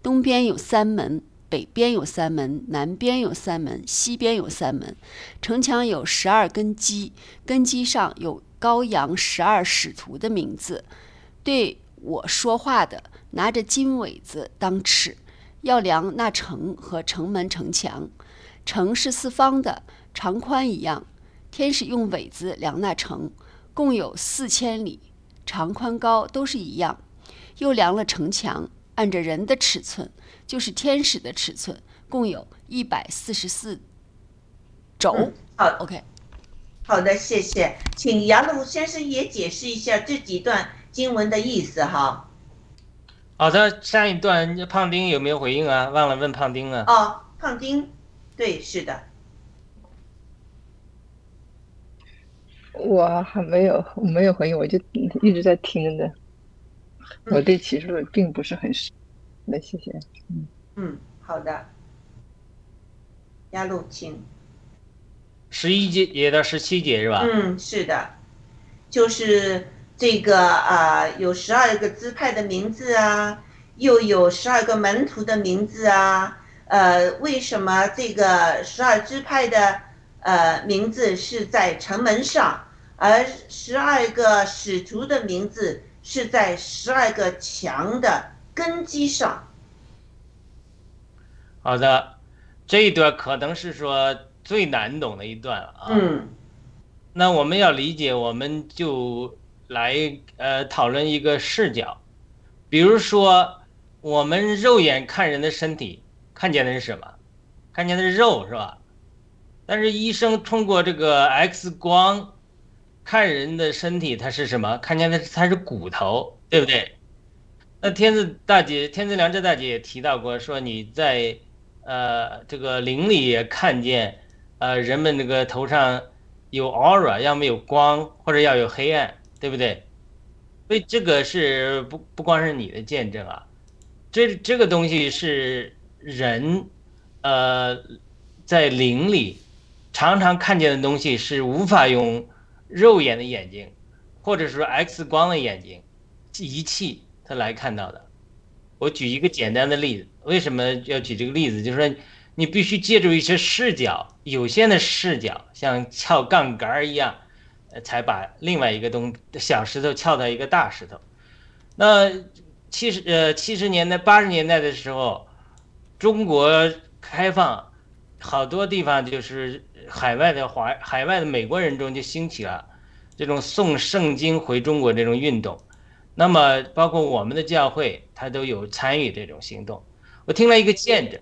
东边有三门。北边有三门，南边有三门，西边有三门。城墙有十二根基，根基上有羔羊十二使徒的名字。对我说话的拿着金苇子当尺，要量那城和城门城墙。城是四方的，长宽一样。天使用苇子量那城，共有四千里，长宽高都是一样。又量了城墙，按着人的尺寸。就是天使的尺寸，共有一百四十四轴。好，OK，好的，谢谢，请杨鲁先生也解释一下这几段经文的意思哈。好的，上一段胖丁有没有回应啊？忘了问胖丁了。哦，胖丁，对，是的。我还没有，我没有回应，我就一直在听着。我对启示录并不是很熟。那谢谢。嗯嗯，好的。亚路，请。十一节也到十七节是吧？嗯，是的，就是这个啊，有十二个支派的名字啊，又有十二个门徒的名字啊。呃，为什么这个十二支派的呃名字是在城门上，而十二个使徒的名字是在十二个墙的？根基上，好的，这一段可能是说最难懂的一段了啊。嗯，那我们要理解，我们就来呃讨论一个视角，比如说我们肉眼看人的身体，看见的是什么？看见的是肉是吧？但是医生通过这个 X 光看人的身体，它是什么？看见的是它是骨头，对不对？那天子大姐，天子良知大姐也提到过，说你在，呃，这个灵里也看见，呃，人们那个头上有 aura，要么有光，或者要有黑暗，对不对？所以这个是不不光是你的见证啊，这这个东西是人，呃，在灵里常常看见的东西是无法用肉眼的眼睛，或者说 X 光的眼睛仪器。他来看到的，我举一个简单的例子，为什么要举这个例子？就是说，你必须借助一些视角，有限的视角，像撬杠杆一样，才把另外一个东小石头撬到一个大石头。那七十呃七十年代八十年代的时候，中国开放，好多地方就是海外的华海外的美国人中就兴起了这种送圣经回中国这种运动。那么，包括我们的教会，他都有参与这种行动。我听了一个见证，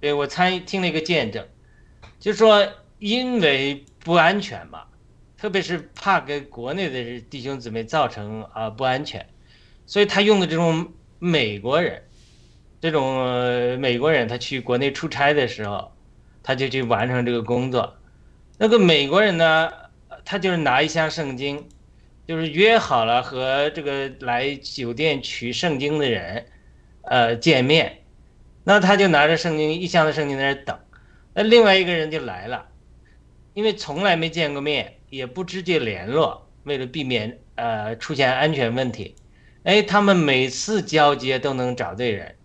对我参与听了一个见证，就说，因为不安全嘛，特别是怕给国内的弟兄姊妹造成啊不安全，所以他用的这种美国人，这种美国人，他去国内出差的时候，他就去完成这个工作。那个美国人呢，他就是拿一箱圣经。就是约好了和这个来酒店取圣经的人，呃，见面，那他就拿着圣经一箱的圣经在那等，那另外一个人就来了，因为从来没见过面，也不直接联络，为了避免呃出现安全问题，哎，他们每次交接都能找对人，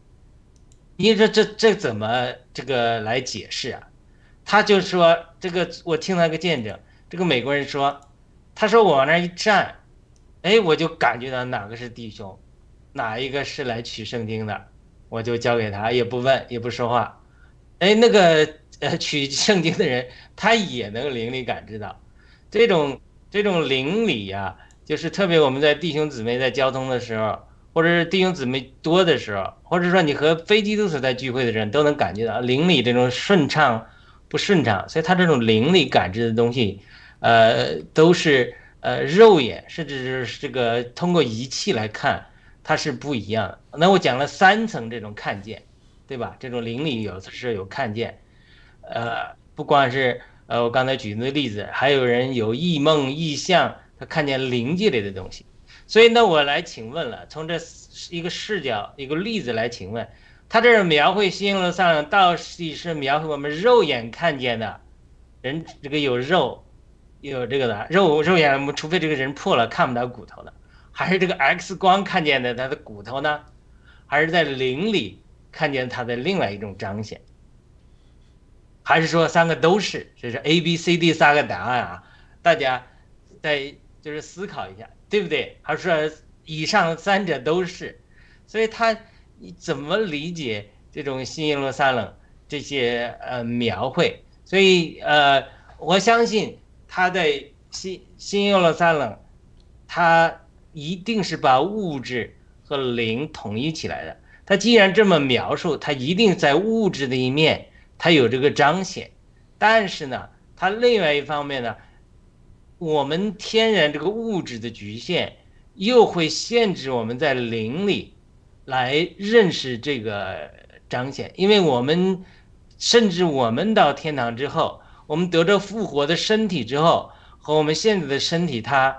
你说这这怎么这个来解释啊？他就说这个，我听他个见证，这个美国人说。他说：“我往那一站，哎，我就感觉到哪个是弟兄，哪一个是来取圣经的，我就交给他，也不问，也不说话。哎，那个呃取圣经的人，他也能灵里感知到，这种这种灵里呀，就是特别我们在弟兄姊妹在交通的时候，或者是弟兄姊妹多的时候，或者说你和非基督徒在聚会的人都能感觉到灵里这种顺畅不顺畅，所以他这种灵里感知的东西。”呃，都是呃肉眼，甚至是这个通过仪器来看，它是不一样的。那我讲了三层这种看见，对吧？这种灵里有是有看见，呃，不光是呃我刚才举的例子，还有人有异梦异象，他看见灵界里的东西。所以呢，我来请问了，从这一个视角、一个例子来请问，他这是描绘新耶路撒冷，到底是描绘我们肉眼看见的，人这个有肉，有这个的肉肉眼，除非这个人破了看不到骨头的，还是这个 X 光看见的他的骨头呢？还是在灵里看见他的另外一种彰显？还是说三个都是？这是 A、B、C、D 三个答案啊，大家再就是思考一下，对不对？还是说以上三者都是？所以他你怎么理解这种新耶路撒冷这些呃描绘？所以呃，我相信他在新新耶路撒冷，他一定是把物质和灵统一起来的。他既然这么描述，他一定在物质的一面。它有这个彰显，但是呢，它另外一方面呢，我们天然这个物质的局限，又会限制我们在灵里来认识这个彰显，因为我们甚至我们到天堂之后，我们得着复活的身体之后，和我们现在的身体，它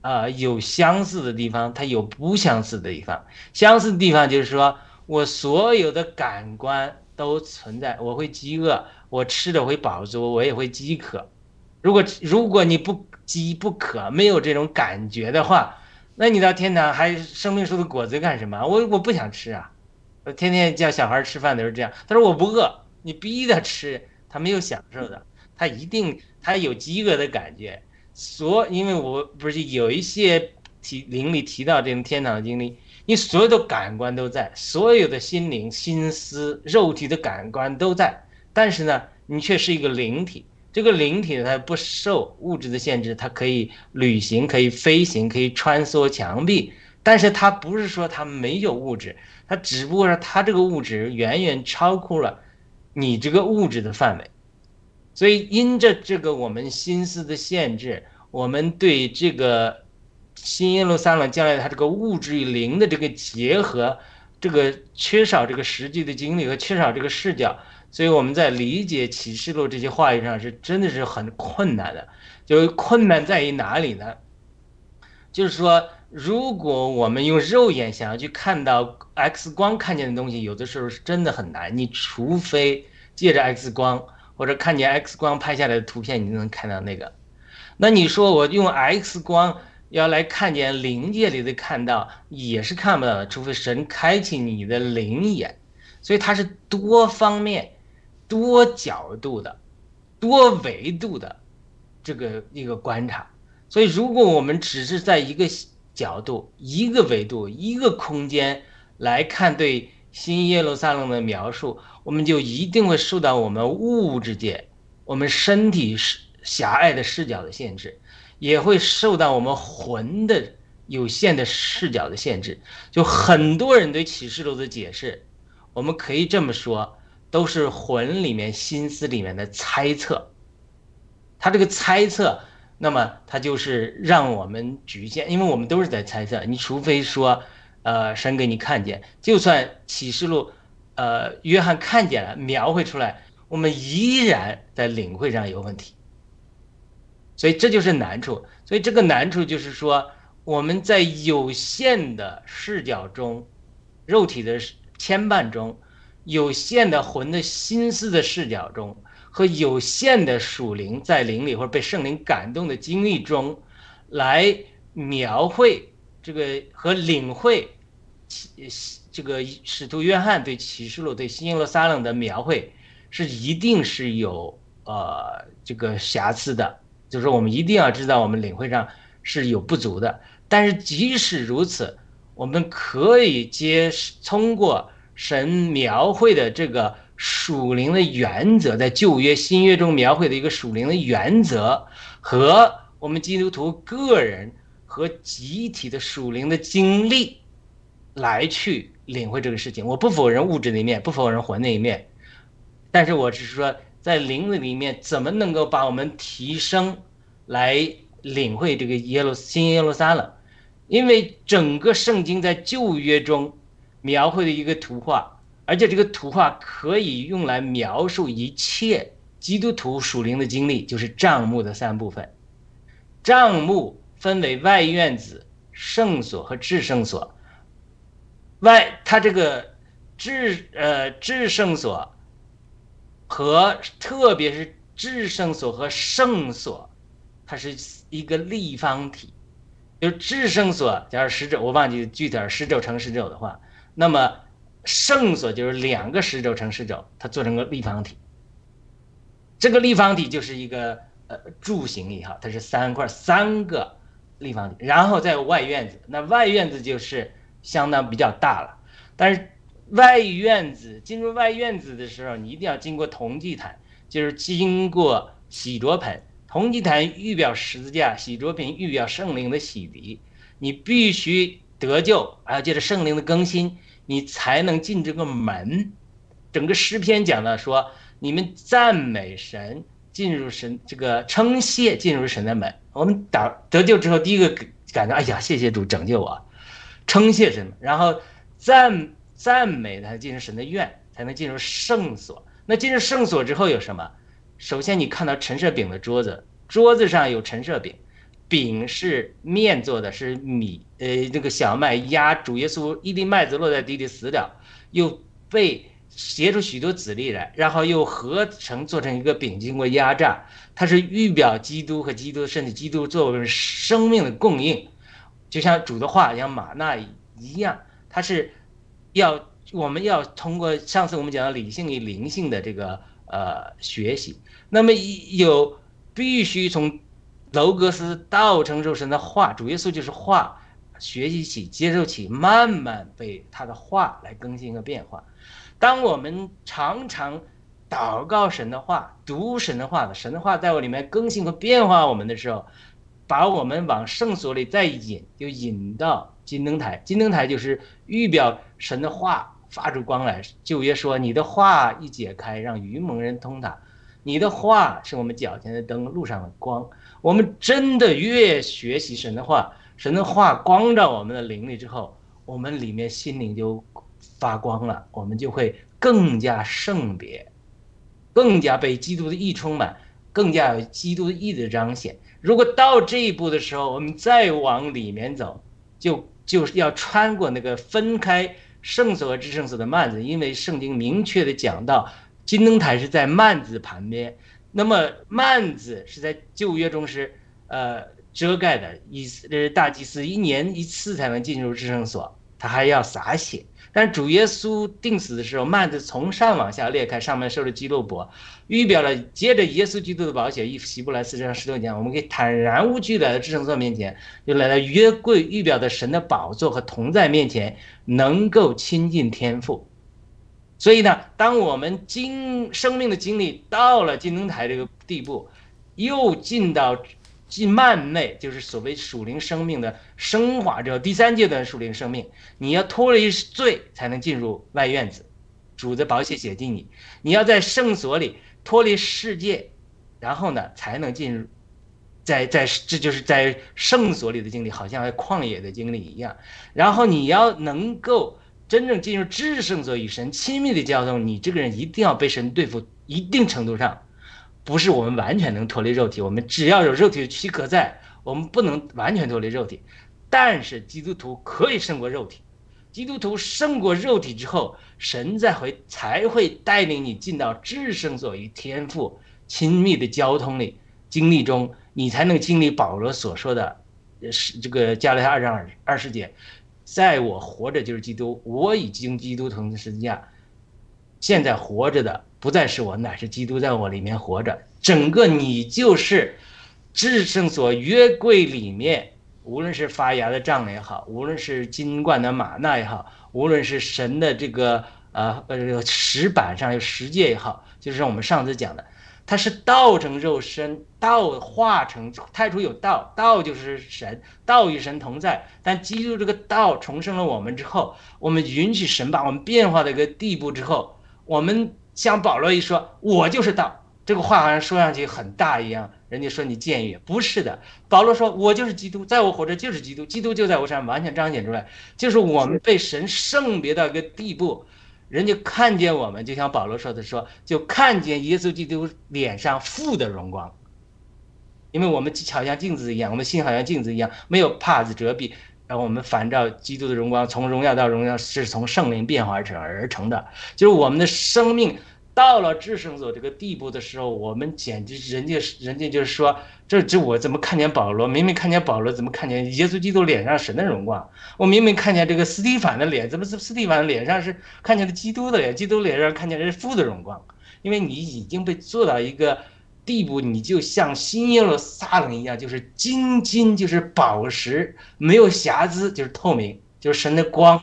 啊有相似的地方，它有不相似的地方。相似的地方就是说我所有的感官。都存在，我会饥饿，我吃的会饱足，我也会饥渴。如果如果你不饥不渴，没有这种感觉的话，那你到天堂还生命树的果子干什么？我我不想吃啊！我天天叫小孩吃饭都是这样，他说我不饿，你逼他吃，他没有享受的，他一定他有饥饿的感觉。所因为我不是有一些提灵里提到这种天堂的经历。你所有的感官都在，所有的心灵、心思、肉体的感官都在，但是呢，你却是一个灵体。这个灵体它不受物质的限制，它可以旅行，可以飞行，可以穿梭墙壁。但是它不是说它没有物质，它只不过是它这个物质远远超过了你这个物质的范围。所以因着这个我们心思的限制，我们对这个。新耶路撒冷将来它这个物质与灵的这个结合，这个缺少这个实际的经历和缺少这个视角，所以我们在理解启示录这些话语上是真的是很困难的。就困难在于哪里呢？就是说，如果我们用肉眼想要去看到 X 光看见的东西，有的时候是真的很难。你除非借着 X 光或者看见 X 光拍下来的图片，你就能看到那个。那你说我用 X 光？要来看见灵界里的看到也是看不到的，除非神开启你的灵眼，所以它是多方面、多角度的、多维度的这个一个观察。所以，如果我们只是在一个角度、一个维度、一个空间来看对新耶路撒冷的描述，我们就一定会受到我们物质界、我们身体视狭隘的视角的限制。也会受到我们魂的有限的视角的限制。就很多人对启示录的解释，我们可以这么说，都是魂里面、心思里面的猜测。他这个猜测，那么他就是让我们局限，因为我们都是在猜测。你除非说，呃，神给你看见，就算启示录，呃，约翰看见了，描绘出来，我们依然在领会上有问题。所以这就是难处，所以这个难处就是说，我们在有限的视角中，肉体的牵绊中，有限的魂的心思的视角中，和有限的属灵在灵里或者被圣灵感动的经历中，来描绘这个和领会这个使徒约翰对启示录对新耶路撒冷的描绘，是一定是有呃这个瑕疵的。就是我们一定要知道，我们领会上是有不足的。但是即使如此，我们可以接通过神描绘的这个属灵的原则，在旧约、新约中描绘的一个属灵的原则，和我们基督徒个人和集体的属灵的经历，来去领会这个事情。我不否认物质的一面，不否认魂那一面，但是我只是说。在灵的里面，怎么能够把我们提升，来领会这个耶路新耶路撒冷？因为整个圣经在旧约中描绘的一个图画，而且这个图画可以用来描述一切基督徒属灵的经历，就是账目的三部分。账目分为外院子、圣所和至圣所。外，它这个至呃至圣所和特别是至圣所和圣所，它是一个立方体。就至圣所，假如十轴，我忘记具体十轴乘十轴的话，那么圣所就是两个十轴乘十轴，它做成个立方体。这个立方体就是一个呃柱形也好，它是三块三个立方体，然后再有外院子，那外院子就是相当比较大了。但是外院子进入外院子的时候，你一定要经过铜祭坛，就是经过洗濯盆。铜祭坛预表十字架，洗濯盆预表圣灵的洗涤。你必须得救，还要借着圣灵的更新，你才能进这个门。整个诗篇讲的说，你们赞美神，进入神这个称谢，进入神的门。我们得得救之后，第一个感觉，哎呀，谢谢主拯救我，称谢神，然后赞赞美他进入神的院，才能进入圣所。那进入圣所之后有什么？首先，你看到陈设饼的桌子，桌子上有陈设饼，饼是面做的，是米，呃，这个小麦压主耶稣一粒麦子落在地里死了，又被结出许多籽粒来，然后又合成做成一个饼，经过压榨，它是预表基督和基督的身体，基督作为生命的供应，就像主的话，像马纳一样，它是要我们要通过上次我们讲的理性与灵性的这个呃学习。那么有必须从楼格斯道成肉身的话，主耶稣就是话，学习起、接受起，慢慢被他的话来更新和变化。当我们常常祷告神的话、读神的话的神的话在我里面更新和变化我们的时候，把我们往圣所里再引，就引到金灯台。金灯台就是预表神的话发出光来。旧约说：“你的话一解开，让愚蒙人通达。”你的话是我们脚前的灯，路上的光。我们真的越学习神的话，神的话光照我们的灵里之后，我们里面心灵就发光了，我们就会更加圣别，更加被基督的意充满，更加有基督的意的彰显。如果到这一步的时候，我们再往里面走，就就是要穿过那个分开圣所和至圣所的幔子，因为圣经明确的讲到。金灯台是在幔子旁边，那么幔子是在旧约中是呃遮盖的，意思是大祭司一年一次才能进入至圣所，他还要洒血。但主耶稣定死的时候，幔子从上往下裂开，上面受了基路伯，预表了接着耶稣基督的宝血，一希伯来四章十六年，我们可以坦然无惧来到至圣所面前，就来到约柜预表的神的宝座和同在面前，能够亲近天父。所以呢，当我们经生命的经历到了金灯台这个地步，又进到进慢内，就是所谓属灵生命的升华之后，第三阶段属灵生命，你要脱离罪才能进入外院子，主的宝血写进你，你要在圣所里脱离世界，然后呢才能进入，在在这就是在圣所里的经历，好像在旷野的经历一样，然后你要能够。真正进入至圣所与神亲密的交通，你这个人一定要被神对付一定程度上，不是我们完全能脱离肉体，我们只要有肉体的躯壳在，我们不能完全脱离肉体。但是基督徒可以胜过肉体，基督徒胜过肉体之后，神再会才会带领你进到至圣所与天赋亲密的交通里经历中，你才能经历保罗所说的，是这个加勒亚二章二二十节。在我活着就是基督，我已经基督同十字架，现在活着的不再是我，乃是基督在我里面活着。整个你就是至圣所约柜里面，无论是发芽的杖也好，无论是金冠的马纳也好，无论是神的这个呃呃石板上有石界也好，就是我们上次讲的。它是道成肉身，道化成太初有道，道就是神，道与神同在。但基督这个道重生了我们之后，我们允许神把我们变化的一个地步之后，我们像保罗一说，我就是道，这个话好像说上去很大一样，人家说你僭越，不是的。保罗说，我就是基督，在我活着就是基督，基督就在我身上完全彰显出来，就是我们被神圣别到一个地步。人家看见我们，就像保罗说的说，就看见耶稣基督脸上父的荣光，因为我们好像镜子一样，我们心好像镜子一样，没有帕子遮蔽，然后我们反照基督的荣光，从荣耀到荣耀是从圣灵变化而成而成的，就是我们的生命。到了至圣所这个地步的时候，我们简直人家人家就是说，这这我怎么看见保罗？明明看见保罗，怎么看见耶稣基督脸上神的荣光？我明明看见这个斯蒂凡的脸，怎么是斯蒂凡脸上是看见了基督的脸？基督脸上看见的是父的荣光？因为你已经被做到一个地步，你就像新耶路撒冷一样，就是晶晶，就是宝石，没有瑕疵，就是透明，就是神的光，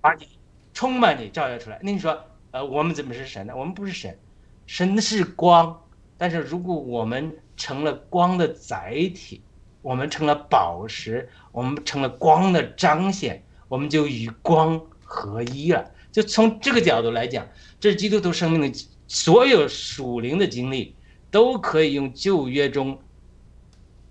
把你充满你照耀出来。那你说？呃，我们怎么是神呢？我们不是神，神是光。但是如果我们成了光的载体，我们成了宝石，我们成了光的彰显，我们就与光合一了。就从这个角度来讲，这是基督徒生命的所有属灵的经历，都可以用旧约中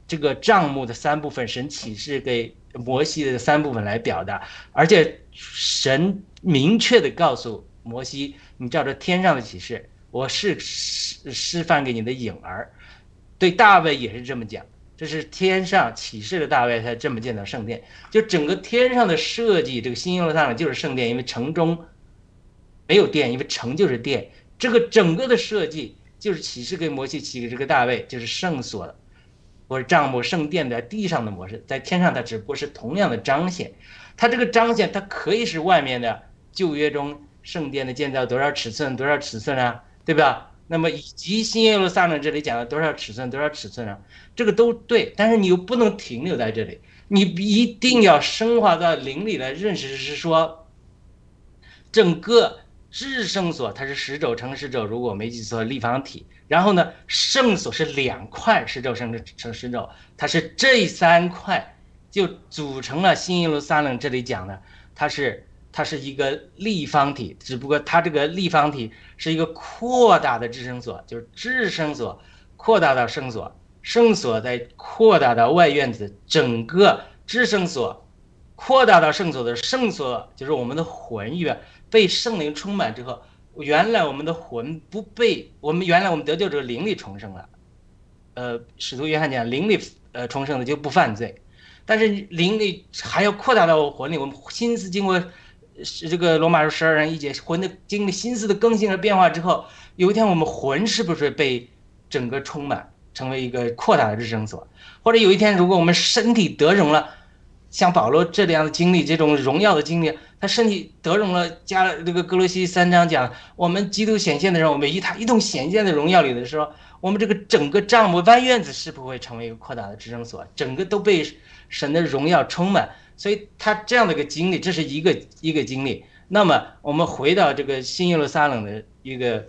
这个账目的三部分，神启示给摩西的三部分来表达，而且神明确的告诉。摩西，你照着天上的启示，我是示示范给你的影儿。对大卫也是这么讲，这是天上启示的大卫才这么见到圣殿。就整个天上的设计，这个新耶路撒冷就是圣殿，因为城中没有殿，因为城就是殿。这个整个的设计就是启示给摩西启给这个大卫，就是圣所或者帐幕圣殿在地上的模式，在天上它只不过是同样的彰显。它这个彰显，它可以是外面的旧约中。圣殿的建造多少尺寸？多少尺寸啊？对吧？那么以及新耶路撒冷这里讲了多少尺寸？多少尺寸啊？这个都对，但是你又不能停留在这里，你一定要升华到灵里来认识，是说整个至圣所它是十轴乘十轴，如果没记错，立方体。然后呢，圣所是两块十轴乘乘十轴，它是这三块就组成了新耶路撒冷这里讲的，它是。它是一个立方体，只不过它这个立方体是一个扩大的支撑所，就是支撑所扩大到圣所，圣所再扩大到外院子，整个支撑所扩大到圣所的圣所，就是我们的魂愿被圣灵充满之后，原来我们的魂不被我们原来我们得救者灵力重生了，呃，使徒约翰讲灵力呃重生的就不犯罪，但是灵力还要扩大到魂力，我们心思经过。是这个罗马书十二章一节，魂的经历心思的更新和变化之后，有一天我们魂是不是被整个充满，成为一个扩大的日生所？或者有一天，如果我们身体得荣了，像保罗这样的经历，这种荣耀的经历，他身体得荣了，加了这个格罗西三章讲，我们基督显现的时候，我们一他一同显现的荣耀里的时候，我们这个整个帐幕弯院子是不会成为一个扩大的支撑所，整个都被神的荣耀充满。所以他这样的一个经历，这是一个一个经历。那么我们回到这个新耶路撒冷的一个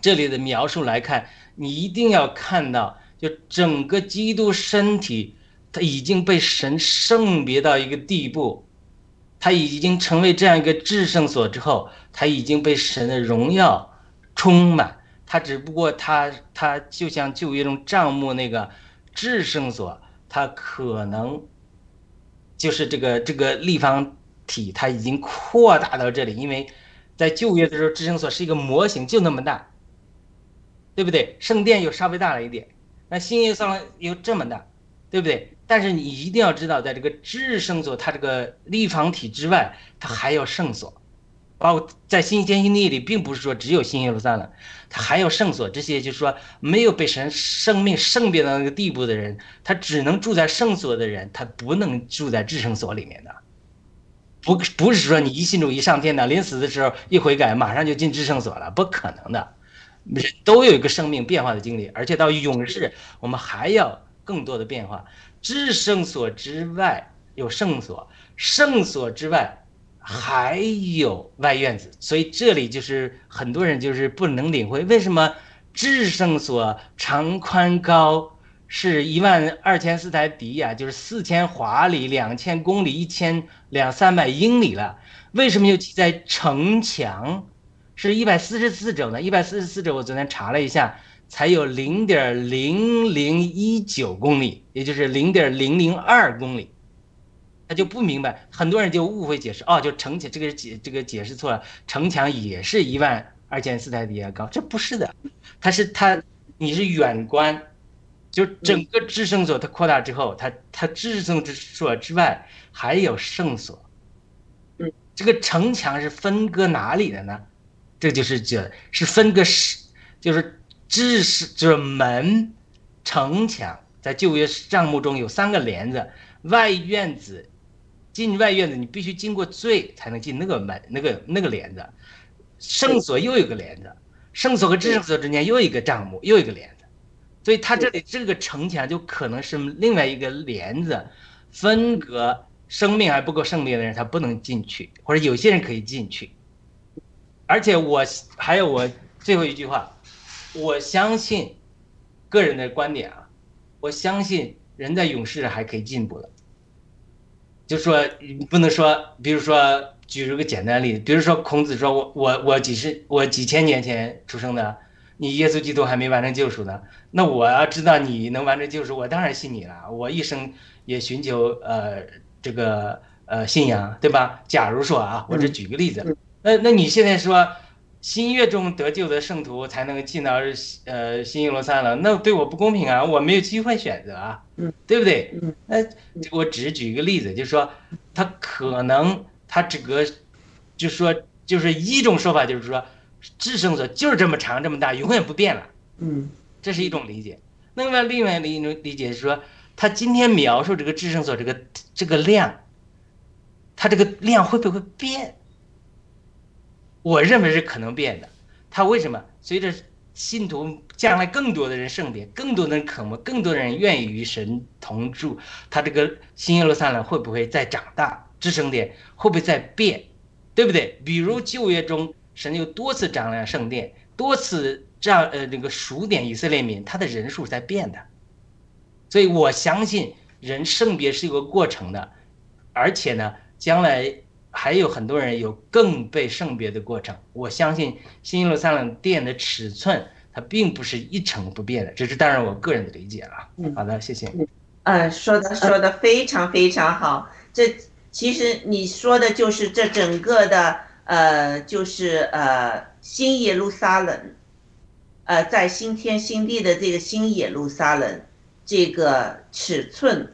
这里的描述来看，你一定要看到，就整个基督身体，他已经被神圣别到一个地步，他已经成为这样一个至圣所之后，他已经被神的荣耀充满。他只不过他他就像旧约中帐幕那个至圣所，他可能。就是这个这个立方体，它已经扩大到这里，因为在旧约的时候，制胜所是一个模型，就那么大，对不对？圣殿又稍微大了一点，那新耶路撒冷又这么大，对不对？但是你一定要知道，在这个至圣所，它这个立方体之外，它还有圣所。包括在新天新地里，并不是说只有新耶路撒冷，它还有圣所。这些就是说，没有被神生命圣别到那个地步的人，他只能住在圣所的人，他不能住在至圣所里面的。不，不是说你一信主一上天的，临死的时候一悔改，马上就进至圣所了，不可能的。人都有一个生命变化的经历，而且到永世，我们还要更多的变化。至圣所之外有圣所，圣所之外。还有外院子，所以这里就是很多人就是不能领会为什么至圣所长宽高是一万二千四台迪呀，就是四千华里，两千公里，一千两三百英里了。为什么又记在城墙是一百四十四轴呢？一百四十四轴，我昨天查了一下，才有零点零零一九公里，也就是零点零零二公里。他就不明白，很多人就误会解释哦，就城墙这个解这个解释错了，城墙也是一万二千四百米高，这不是的，它是它，你是远观，就整个至圣所它扩大之后，它它至圣所之外还有圣所。嗯，这个城墙是分割哪里的呢？这就是这是分割是就是知识就是门城墙，在旧约账目中有三个帘子，外院子进外院子你必须经过罪才能进那个门那个那个帘子，圣所又有个帘子，圣所和至圣所之间又一个帐幕又一个帘子。所以它这里这个城墙就可能是另外一个帘子，分隔生命还不够圣命的人他不能进去，或者有些人可以进去。而且我还有我最后一句话，我相信个人的观点啊，我相信人在永世还可以进步的。就说不能说，比如说举一个简单例子，比如说孔子说我我我几十我几千年前出生的。你耶稣基督还没完成救赎呢，那我要知道你能完成救赎，我当然信你了。我一生也寻求呃这个呃信仰，对吧？假如说啊，我只举个例子，那那你现在说新月中得救的圣徒才能进到呃新耶路撒冷，那对我不公平啊，我没有机会选择啊，对不对？嗯那我只是举一个例子，就是说他可能他这个，就说就是一种说法，就是说。至圣所就是这么长这么大，永远不变了。嗯，这是一种理解。那么另外一种理解是说，他今天描述这个至圣所这个这个量，它这个量会不会变？我认为是可能变的。他为什么？随着信徒将来更多的人圣别，更多的人渴慕，更多的人愿意与神同住，他这个新耶路撒冷会不会再长大？支撑点会不会再变？对不对？比如旧约中。神又多次张亮圣殿，多次这样呃那个数点以色列民，他的人数在变的，所以我相信人圣别是有个过程的，而且呢，将来还有很多人有更被圣别的过程。我相信新耶路撒冷殿的尺寸，它并不是一成不变的，这是当然我个人的理解了。嗯，好的，谢谢。嗯，说的说的非常非常好。这其实你说的就是这整个的。呃，就是呃，新耶路撒冷，呃，在新天新地的这个新耶路撒冷，这个尺寸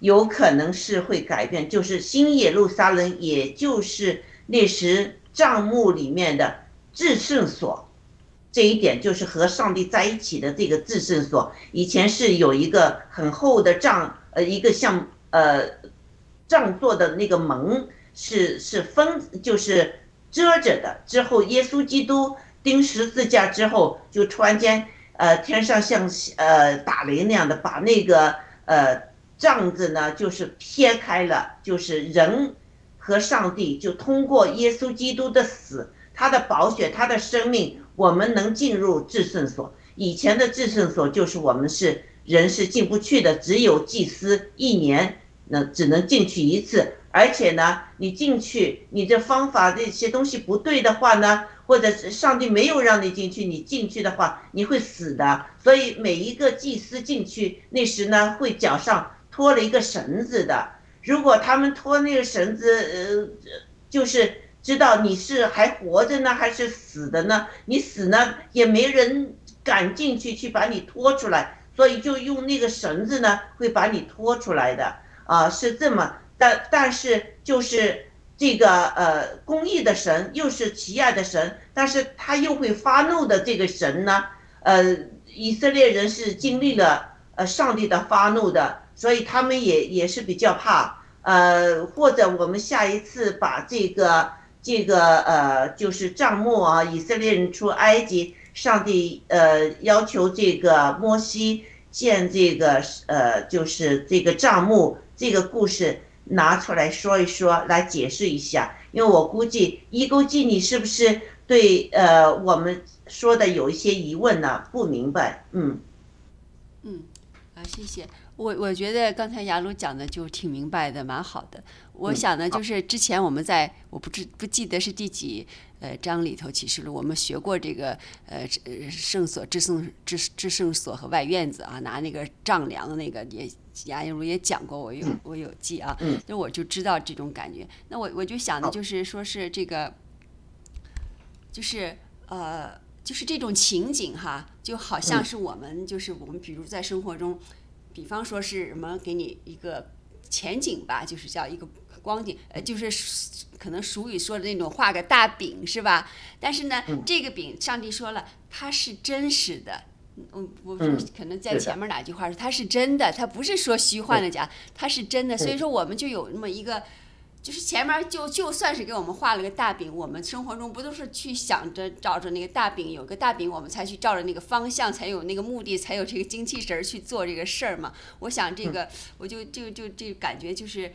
有可能是会改变。就是新耶路撒冷，也就是那时帐幕里面的至圣所，这一点就是和上帝在一起的这个至圣所，以前是有一个很厚的帐，呃，一个像呃帐座的那个门，是是分，就是。遮着的之后，耶稣基督钉十字架之后，就突然间，呃，天上像呃打雷那样的把那个呃帐子呢，就是撇开了，就是人和上帝就通过耶稣基督的死，他的宝血，他的生命，我们能进入至圣所。以前的至圣所就是我们是人是进不去的，只有祭司一年能只能进去一次。而且呢，你进去，你这方法这些东西不对的话呢，或者是上帝没有让你进去，你进去的话，你会死的。所以每一个祭司进去那时呢，会脚上拖了一个绳子的。如果他们拖那个绳子，呃，就是知道你是还活着呢，还是死的呢？你死呢，也没人敢进去去把你拖出来，所以就用那个绳子呢，会把你拖出来的。啊，是这么。但但是就是这个呃公义的神又是奇爱的神，但是他又会发怒的这个神呢，呃以色列人是经历了呃上帝的发怒的，所以他们也也是比较怕，呃或者我们下一次把这个这个呃就是账目啊，以色列人出埃及，上帝呃要求这个摩西建这个呃就是这个账目这个故事。拿出来说一说，来解释一下，因为我估计一勾记你是不是对呃我们说的有一些疑问呢？不明白，嗯，嗯，啊，谢谢，我我觉得刚才雅鲁讲的就挺明白的，蛮好的。我想呢，就是之前我们在我不知不记得是第几呃章里头启示录，我们学过这个呃圣所、至圣、至至圣所和外院子啊，拿那个丈量那个也。雅鲁也讲过，我有我有记啊，那我就知道这种感觉。那我我就想的就是说是这个，就是呃，就是这种情景哈，就好像是我们就是我们，比如在生活中，比方说是什么，给你一个前景吧，就是叫一个光景，呃，就是可能俗语说的那种画个大饼是吧？但是呢，这个饼，上帝说了，它是真实的。嗯我说可能在前面哪句话说它是真的，它不是说虚幻的假，它是真的。所以说我们就有那么一个。就是前面就就算是给我们画了个大饼，我们生活中不都是去想着照着那个大饼，有个大饼，我们才去照着那个方向，才有那个目的，才有这个精气神儿去做这个事儿嘛。我想这个，我就就就这感觉就是，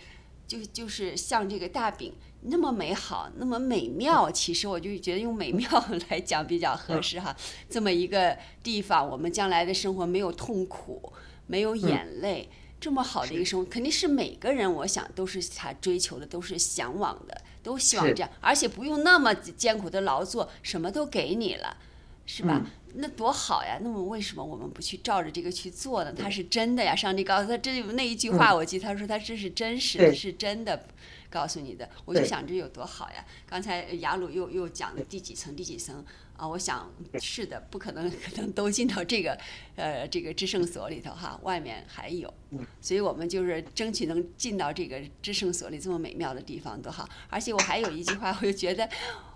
就就是像这个大饼那么美好，那么美妙。其实我就觉得用美妙 来讲比较合适哈。这么一个地方，我们将来的生活没有痛苦，没有眼泪。这么好的一个生活，肯定是每个人，我想都是他追求的，都是向往的，都希望这样，而且不用那么艰苦的劳作，什么都给你了，是吧？那多好呀！那么为什么我们不去照着这个去做呢？他是真的呀！上帝告诉他，这有那一句话，我记得他说他这是真实的，是真的。告诉你的，我就想这有多好呀！刚才雅鲁又又讲了第几层第几层啊，我想是的，不可能 可能都进到这个呃这个制胜所里头哈，外面还有，所以我们就是争取能进到这个制胜所里这么美妙的地方多好。而且我还有一句话，我就觉得，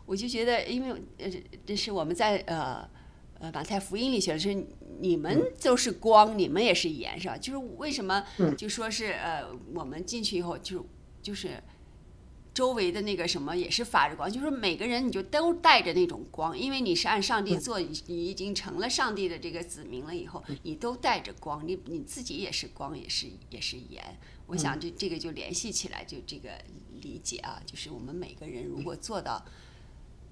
我就觉得，因为呃这是我们在呃呃马太福音里学的是你们都是光，你们也是盐是吧？就是为什么就说是呃我们进去以后就就是。周围的那个什么也是发着光，就是每个人你就都带着那种光，因为你是按上帝做，你已经成了上帝的这个子民了以后，你都带着光，你你自己也是光，也是也是盐。我想这这个就联系起来，就这个理解啊，就是我们每个人如果做到，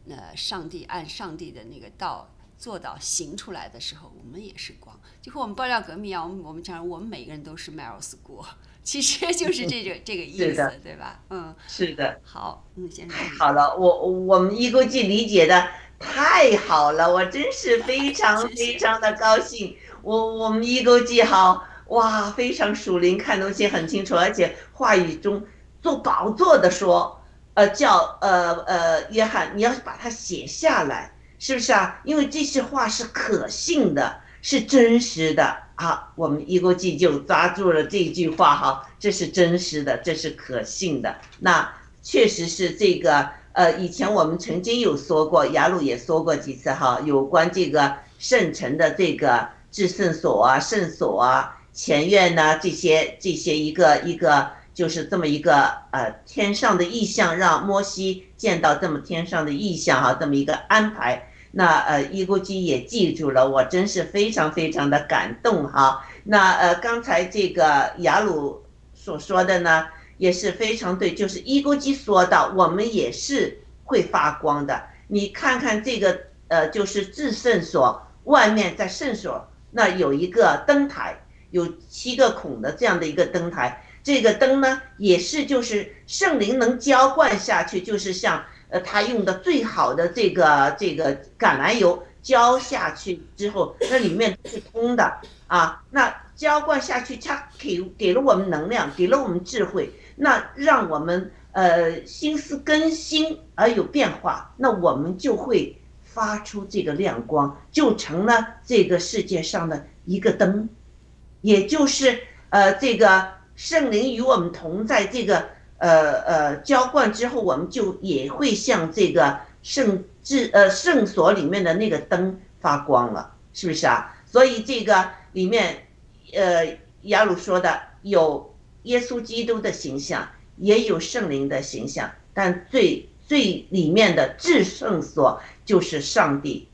呃，上帝按上帝的那个道做到行出来的时候，我们也是光，就和我们爆料革命一样，我们我们讲我们每个人都是 m a r s 锅。其实就是这个这个意思，对吧？嗯，是的。好，嗯，先生。太好了，我我们一勾记理解的太好了，我真是非常 非常的高兴。我我们一勾记好哇，非常属灵，看东西很清楚，而且话语中做宝座的说，呃，叫呃呃约翰，你要把它写下来，是不是啊？因为这些话是可信的，是真实的。好，我们一国际就抓住了这句话哈，这是真实的，这是可信的。那确实是这个，呃，以前我们曾经有说过，雅鲁也说过几次哈，有关这个圣城的这个至圣所啊、圣所啊、前院呐这些这些一个一个，就是这么一个呃天上的意象，让摩西见到这么天上的意象哈，这么一个安排。那呃，伊国基也记住了，我真是非常非常的感动哈。那呃，刚才这个雅鲁所说的呢，也是非常对，就是伊国基说到，我们也是会发光的。你看看这个呃，就是至圣所外面在圣所那有一个灯台，有七个孔的这样的一个灯台，这个灯呢也是就是圣灵能浇灌下去，就是像。呃，他用的最好的这个这个橄榄油浇下去之后，那里面是通的啊。那浇灌下去，它给给了我们能量，给了我们智慧，那让我们呃心思更新而有变化，那我们就会发出这个亮光，就成了这个世界上的一个灯，也就是呃这个圣灵与我们同在这个。呃呃，浇灌之后，我们就也会像这个圣至呃圣所里面的那个灯发光了，是不是啊？所以这个里面，呃，雅鲁说的有耶稣基督的形象，也有圣灵的形象，但最最里面的至圣所就是上帝，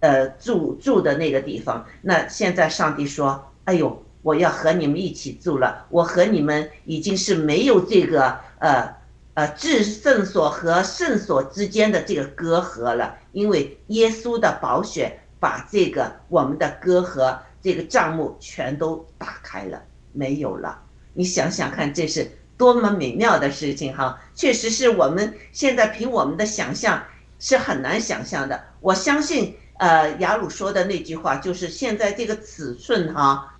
呃住住的那个地方。那现在上帝说：“哎呦。”我要和你们一起住了，我和你们已经是没有这个呃呃至圣所和圣所之间的这个隔阂了，因为耶稣的宝血把这个我们的隔阂这个账目全都打开了，没有了。你想想看，这是多么美妙的事情哈！确实是我们现在凭我们的想象是很难想象的。我相信呃雅鲁说的那句话，就是现在这个尺寸哈。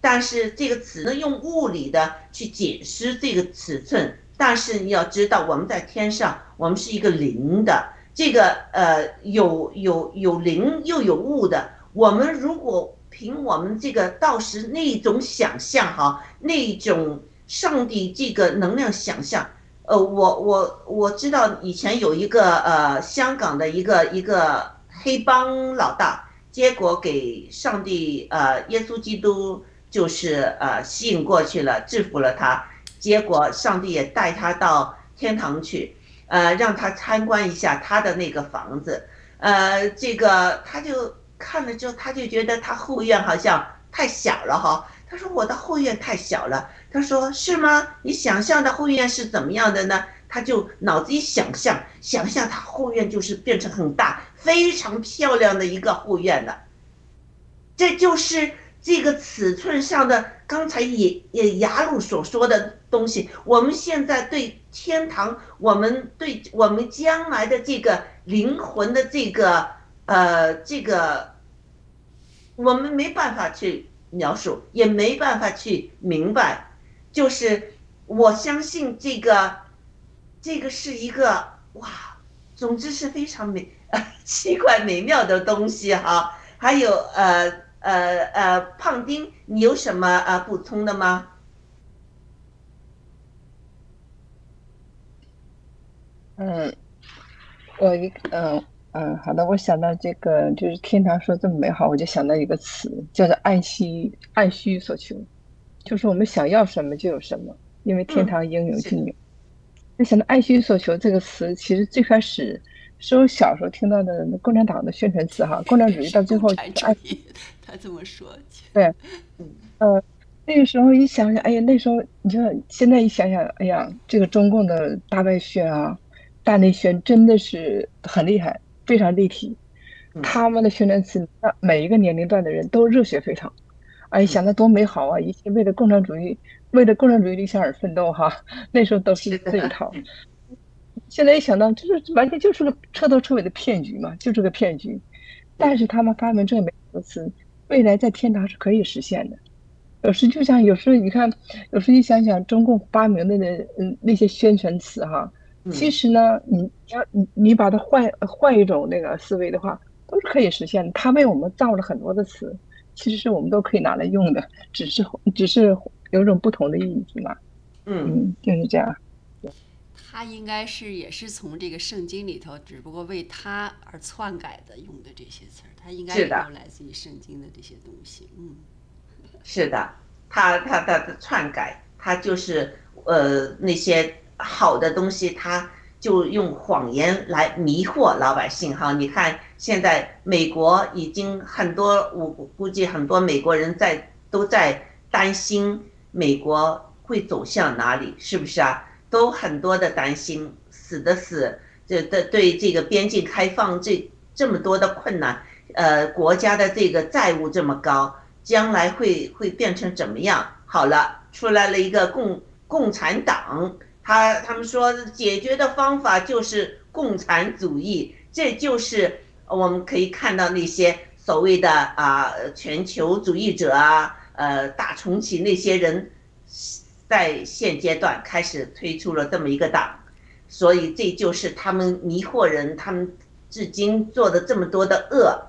但是这个只能用物理的去解释这个尺寸，但是你要知道，我们在天上，我们是一个灵的，这个呃有有有灵又有物的，我们如果凭我们这个到时那种想象哈，那种上帝这个能量想象，呃，我我我知道以前有一个呃香港的一个一个黑帮老大，结果给上帝呃耶稣基督就是呃吸引过去了，制服了他，结果上帝也带他到天堂去。呃，让他参观一下他的那个房子，呃，这个他就看了之后，他就觉得他后院好像太小了哈。他说我的后院太小了。他说是吗？你想象的后院是怎么样的呢？他就脑子一想象，想象他后院就是变成很大、非常漂亮的一个后院了。这就是这个尺寸上的。刚才也也雅鲁所说的东西，我们现在对天堂，我们对我们将来的这个灵魂的这个呃这个，我们没办法去描述，也没办法去明白。就是我相信这个，这个是一个哇，总之是非常美、呃奇怪、美妙的东西哈。还有呃。呃呃，胖丁，你有什么呃补充的吗？嗯，我一嗯嗯，好的，我想到这个就是天堂说这么美好，我就想到一个词，叫做按需按需所求，就是我们想要什么就有什么，因为天堂应有尽有。就想到按需所求这个词，其实最开始是我小时候听到的共产党的宣传词哈，共产主义到最后按。他这么说，对，呃，那个时候一想想，哎呀，那时候你就现在一想想，哎呀，这个中共的大外宣啊，大内宣真的是很厉害，非常立体。他们的宣传词让每一个年龄段的人都热血沸腾，哎，想的多美好啊！一切为了共产主义，为了共产主义理想而奋斗哈。那时候都是这一套。现在一想到，就是完全就是个彻头彻尾的骗局嘛，就是个骗局。但是他们发明这个美好的词。未来在天堂是可以实现的。有时就像有时候你看，有时你想想中共发明的那嗯那些宣传词哈，其实呢，你要你你把它换换一种那个思维的话，都是可以实现的。他为我们造了很多的词，其实是我们都可以拿来用的，只是只是有种不同的意义嘛。嗯，就是这样。他应该是也是从这个圣经里头，只不过为他而篡改的用的这些词儿，他应该也都来自于圣经的这些东西。嗯，是的，他他的篡改，他就是呃那些好的东西，他就用谎言来迷惑老百姓哈。你看现在美国已经很多，我估计很多美国人在都在担心美国会走向哪里，是不是啊？都很多的担心，死的死，这的对这个边境开放这这么多的困难，呃，国家的这个债务这么高，将来会会变成怎么样？好了，出来了一个共共产党，他他们说解决的方法就是共产主义，这就是我们可以看到那些所谓的啊全球主义者啊，呃大重启那些人。在现阶段开始推出了这么一个党，所以这就是他们迷惑人，他们至今做的这么多的恶，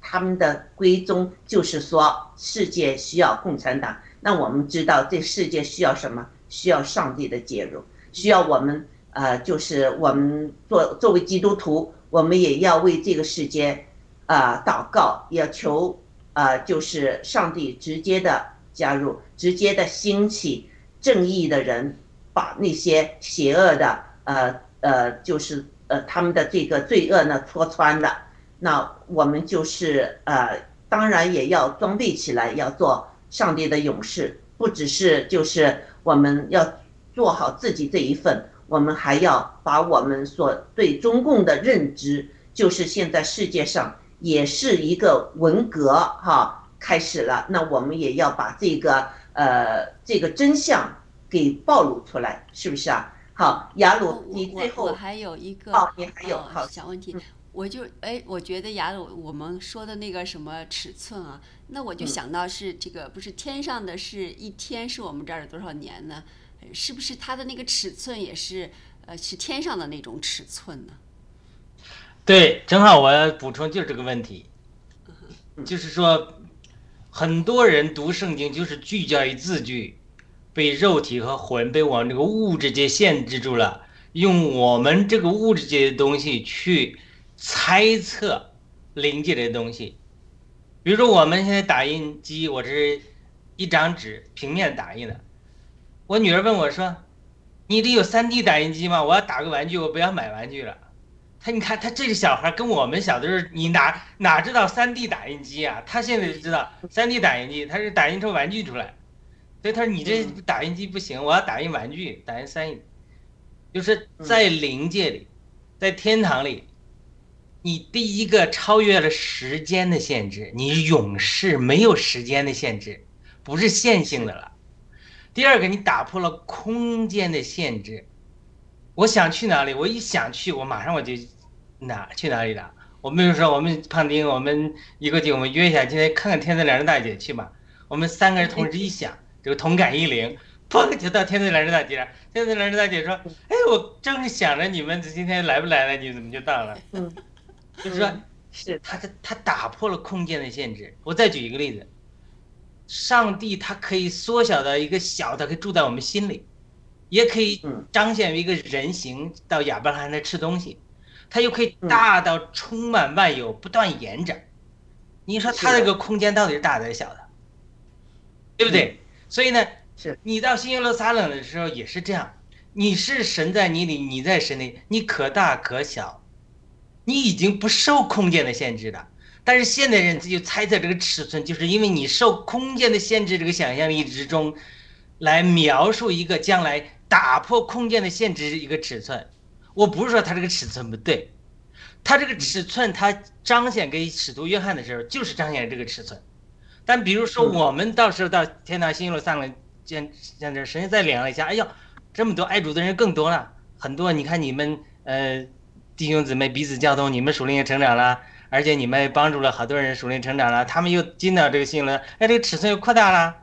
他们的归宗就是说世界需要共产党。那我们知道这世界需要什么？需要上帝的介入，需要我们呃，就是我们作作为基督徒，我们也要为这个世界啊祷告，要求啊，就是上帝直接的加入，直接的兴起。正义的人把那些邪恶的，呃呃，就是呃他们的这个罪恶呢戳穿了，那我们就是呃，当然也要装备起来，要做上帝的勇士，不只是就是我们要做好自己这一份，我们还要把我们所对中共的认知，就是现在世界上也是一个文革哈开始了，那我们也要把这个。呃，这个真相给暴露出来，是不是啊？好，雅鲁，你最后我还有一个哦，你还有好小问题，我就哎，我觉得雅鲁我们说的那个什么尺寸啊，那我就想到是这个，不是天上的是一天是我们这儿多少年呢？是不是它的那个尺寸也是呃是天上的那种尺寸呢？对，正好我要补充就是这个问题，就是说，很多人读圣经就是聚焦于字句，被肉体和魂被往这个物质界限制住了，用我们这个物质界的东西去猜测灵界的东西。比如说，我们现在打印机，我这是一张纸平面打印的，我女儿问我说：“你这有 3D 打印机吗？我要打个玩具，我不要买玩具了。”他你看他这个小孩跟我们小的时候，你哪哪知道三 D 打印机啊？他现在就知道三 D 打印机，他是打印出玩具出来。所以他说你这打印机不行，我要打印玩具，打印三 D。就是在灵界里，在天堂里，你第一个超越了时间的限制，你永世没有时间的限制，不是线性的了。第二个，你打破了空间的限制。我想去哪里？我一想去，我马上我就哪去哪里了。我们比如说，我们胖丁，我们一个姐，我们约一下，今天看看天赐良人大姐去吧。我们三个人同时一想，这个同感一灵，砰就到天赐良知大姐。天赐良知大姐说：“哎，我正是想着你们今天来不来了，你怎么就到了？” 嗯，就是说，是他他他打破了空间的限制。我再举一个例子，上帝他可以缩小到一个小，的可以住在我们心里。也可以彰显为一个人形到亚伯拉罕那吃东西，它又可以大到充满万有，不断延展。你说它这个空间到底是大的还是小的？对不对？所以呢，是你到新耶路撒冷的时候也是这样。你是神在你里，你在神里，你可大可小，你已经不受空间的限制了。但是现代人就猜测这个尺寸，就是因为你受空间的限制，这个想象力之中，来描述一个将来。打破空间的限制一个尺寸，我不是说它这个尺寸不对，它这个尺寸它彰显给使徒约翰的时候就是彰显这个尺寸，但比如说我们到时候到天堂新耶路撒冷见见这神再量了一下，哎呦，这么多爱主的人更多了，很多你看你们呃弟兄姊妹彼此交通，你们属灵也成长了，而且你们帮助了好多人属灵成长了，他们又进到这个新了，哎，这个尺寸又扩大了，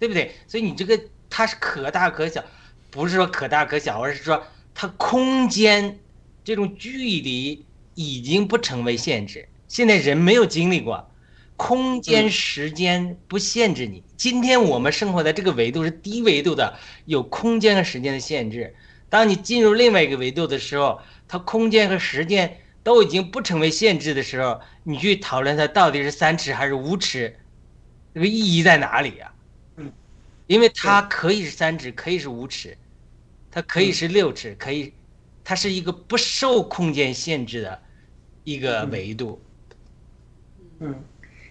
对不对？所以你这个它是可大可小。不是说可大可小，而是说它空间这种距离已经不成为限制。现在人没有经历过，空间时间不限制你。今天我们生活在这个维度是低维度的，有空间和时间的限制。当你进入另外一个维度的时候，它空间和时间都已经不成为限制的时候，你去讨论它到底是三尺还是五尺，这个意义在哪里呀？嗯，因为它可以是三尺，可以是五尺。它可以是六尺，可以，它是一个不受空间限制的一个维度。嗯，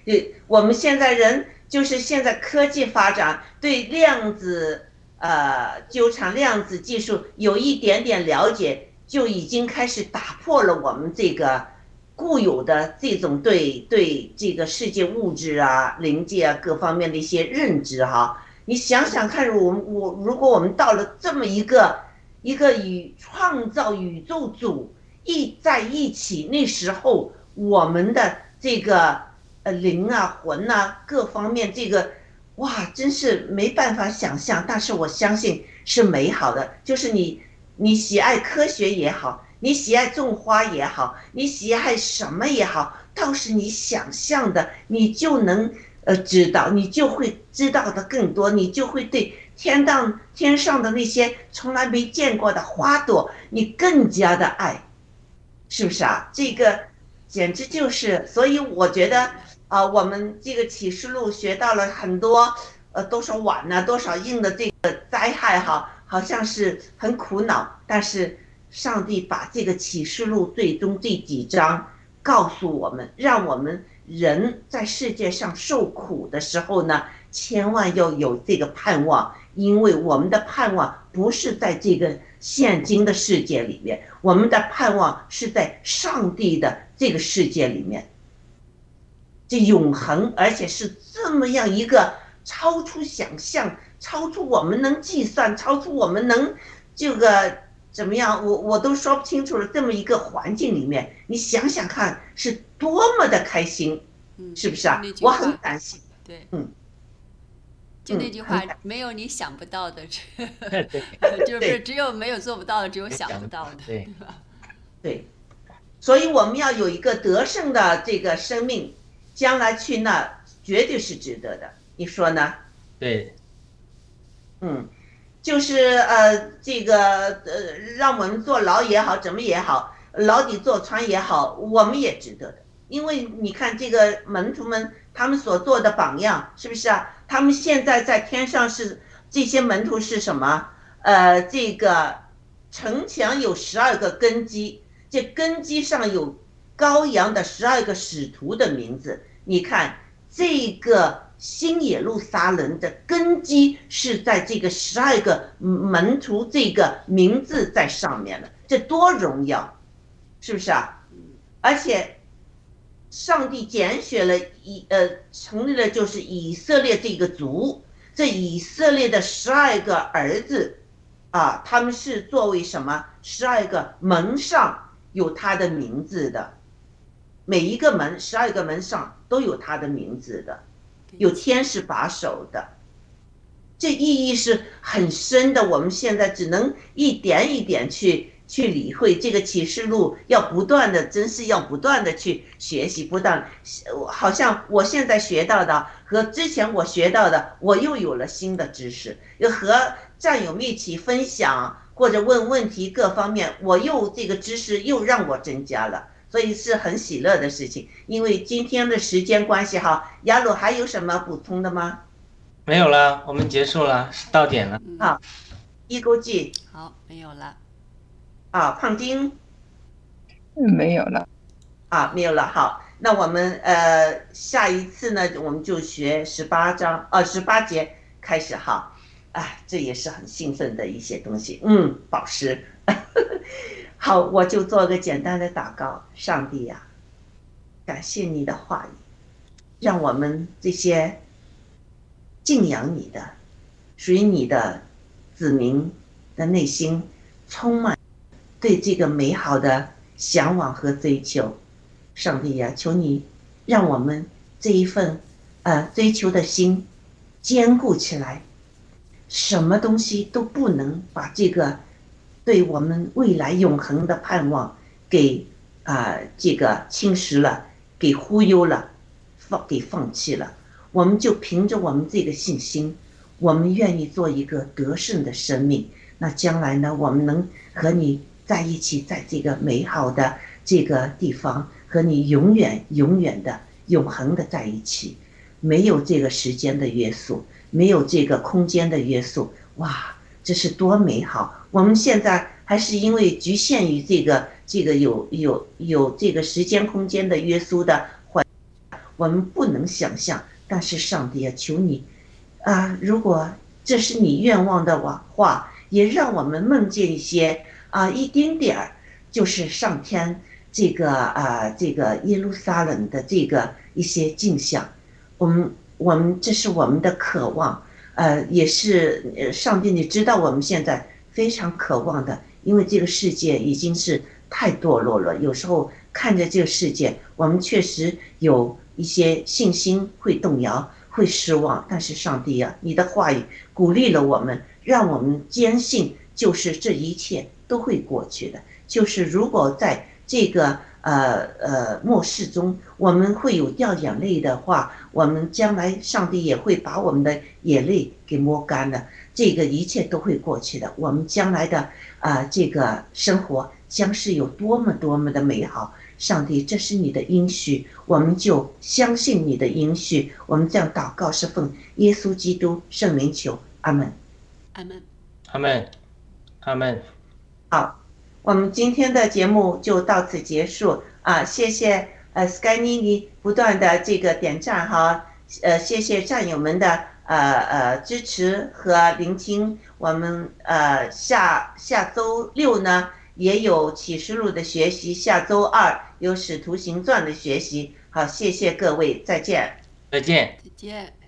对，我们现在人就是现在科技发展，对量子呃纠缠、量子技术有一点点了解，就已经开始打破了我们这个固有的这种对对这个世界物质啊、灵界啊各方面的一些认知哈。你想想看，我们我如果我们到了这么一个一个与创造宇宙组一在一起，那时候我们的这个呃灵啊魂呐各方面这个哇，真是没办法想象。但是我相信是美好的，就是你你喜爱科学也好，你喜爱种花也好，你喜爱什么也好，倒是你想象的，你就能。呃，知道你就会知道的更多，你就会对天当天上的那些从来没见过的花朵，你更加的爱，是不是啊？这个简直就是，所以我觉得啊，我们这个启示录学到了很多，呃，多少晚呢，多少硬的这个灾害哈，好像是很苦恼，但是上帝把这个启示录最终这几章告诉我们，让我们。人在世界上受苦的时候呢，千万要有这个盼望，因为我们的盼望不是在这个现今的世界里面，我们的盼望是在上帝的这个世界里面，这永恒，而且是这么样一个超出想象、超出我们能计算、超出我们能这个。怎么样？我我都说不清楚了。这么一个环境里面，你想想看，是多么的开心，是不是啊？我很感谢。对，嗯，就那句话，没有你想不到的 就是只有没有做不到的，只有想不到的，对吧？对，所以我们要有一个得胜的这个生命，将来去那绝对是值得的。你说呢？对，嗯，就是呃，这个呃，让我们坐牢也好，怎么也好，牢底坐穿也好，我们也值得的。因为你看这个门徒们他们所做的榜样，是不是啊？他们现在在天上是这些门徒是什么？呃，这个城墙有十二个根基，这根基上有羔羊的十二个使徒的名字。你看这个新耶路撒冷的根基是在这个十二个门徒这个名字在上面的，这多荣耀，是不是啊？而且。上帝拣选了以呃，成立了就是以色列这个族，这以色列的十二个儿子，啊，他们是作为什么？十二个门上有他的名字的，每一个门，十二个门上都有他的名字的，有天使把守的，这意义是很深的。我们现在只能一点一点去。去理会这个启示录，要不断的，真是要不断的去学习，不断，好像我现在学到的和之前我学到的，我又有了新的知识，又和战友们一起分享或者问问题，各方面我又这个知识又让我增加了，所以是很喜乐的事情。因为今天的时间关系哈，雅鲁还有什么补充的吗？没有了，我们结束了，到点了。好，一勾记。好，没有了。啊，胖丁，没有了，啊，没有了。好，那我们呃下一次呢，我们就学十八章，呃，十八节开始哈。哎，这也是很兴奋的一些东西。嗯，宝石。好，我就做个简单的祷告。上帝呀，感谢你的话语，让我们这些敬仰你的、属于你的子民的内心充满。对这个美好的向往和追求，上帝呀，求你让我们这一份呃追求的心坚固起来，什么东西都不能把这个对我们未来永恒的盼望给啊这个侵蚀了，给忽悠了，放给放弃了。我们就凭着我们这个信心，我们愿意做一个得胜的生命。那将来呢，我们能和你。在一起，在这个美好的这个地方，和你永远、永远的、永恒的在一起，没有这个时间的约束，没有这个空间的约束，哇，这是多美好！我们现在还是因为局限于这个、这个有、有、有这个时间空间的约束的环，我们不能想象。但是上帝啊，求你啊，如果这是你愿望的话，也让我们梦见一些。啊，一丁点儿，就是上天这个啊，这个耶路撒冷的这个一些镜像，我们我们这是我们的渴望，呃，也是上帝你知道我们现在非常渴望的，因为这个世界已经是太堕落了，有时候看着这个世界，我们确实有一些信心会动摇，会失望，但是上帝啊，你的话语鼓励了我们，让我们坚信，就是这一切。都会过去的。就是如果在这个呃呃末世中，我们会有掉眼泪的话，我们将来上帝也会把我们的眼泪给抹干了。这个一切都会过去的。我们将来的啊这个生活将是有多么多么的美好。上帝，这是你的应许，我们就相信你的应许。我们这样祷告是奉耶稣基督圣灵求，阿门，阿门，阿门，阿门。好，我们今天的节目就到此结束啊！谢谢呃，Sky 妮妮不断的这个点赞哈，呃，谢谢战友们的呃呃支持和聆听。我们呃下下周六呢也有启示录的学习，下周二有使徒行传的学习。好，谢谢各位，再见，再见，再见。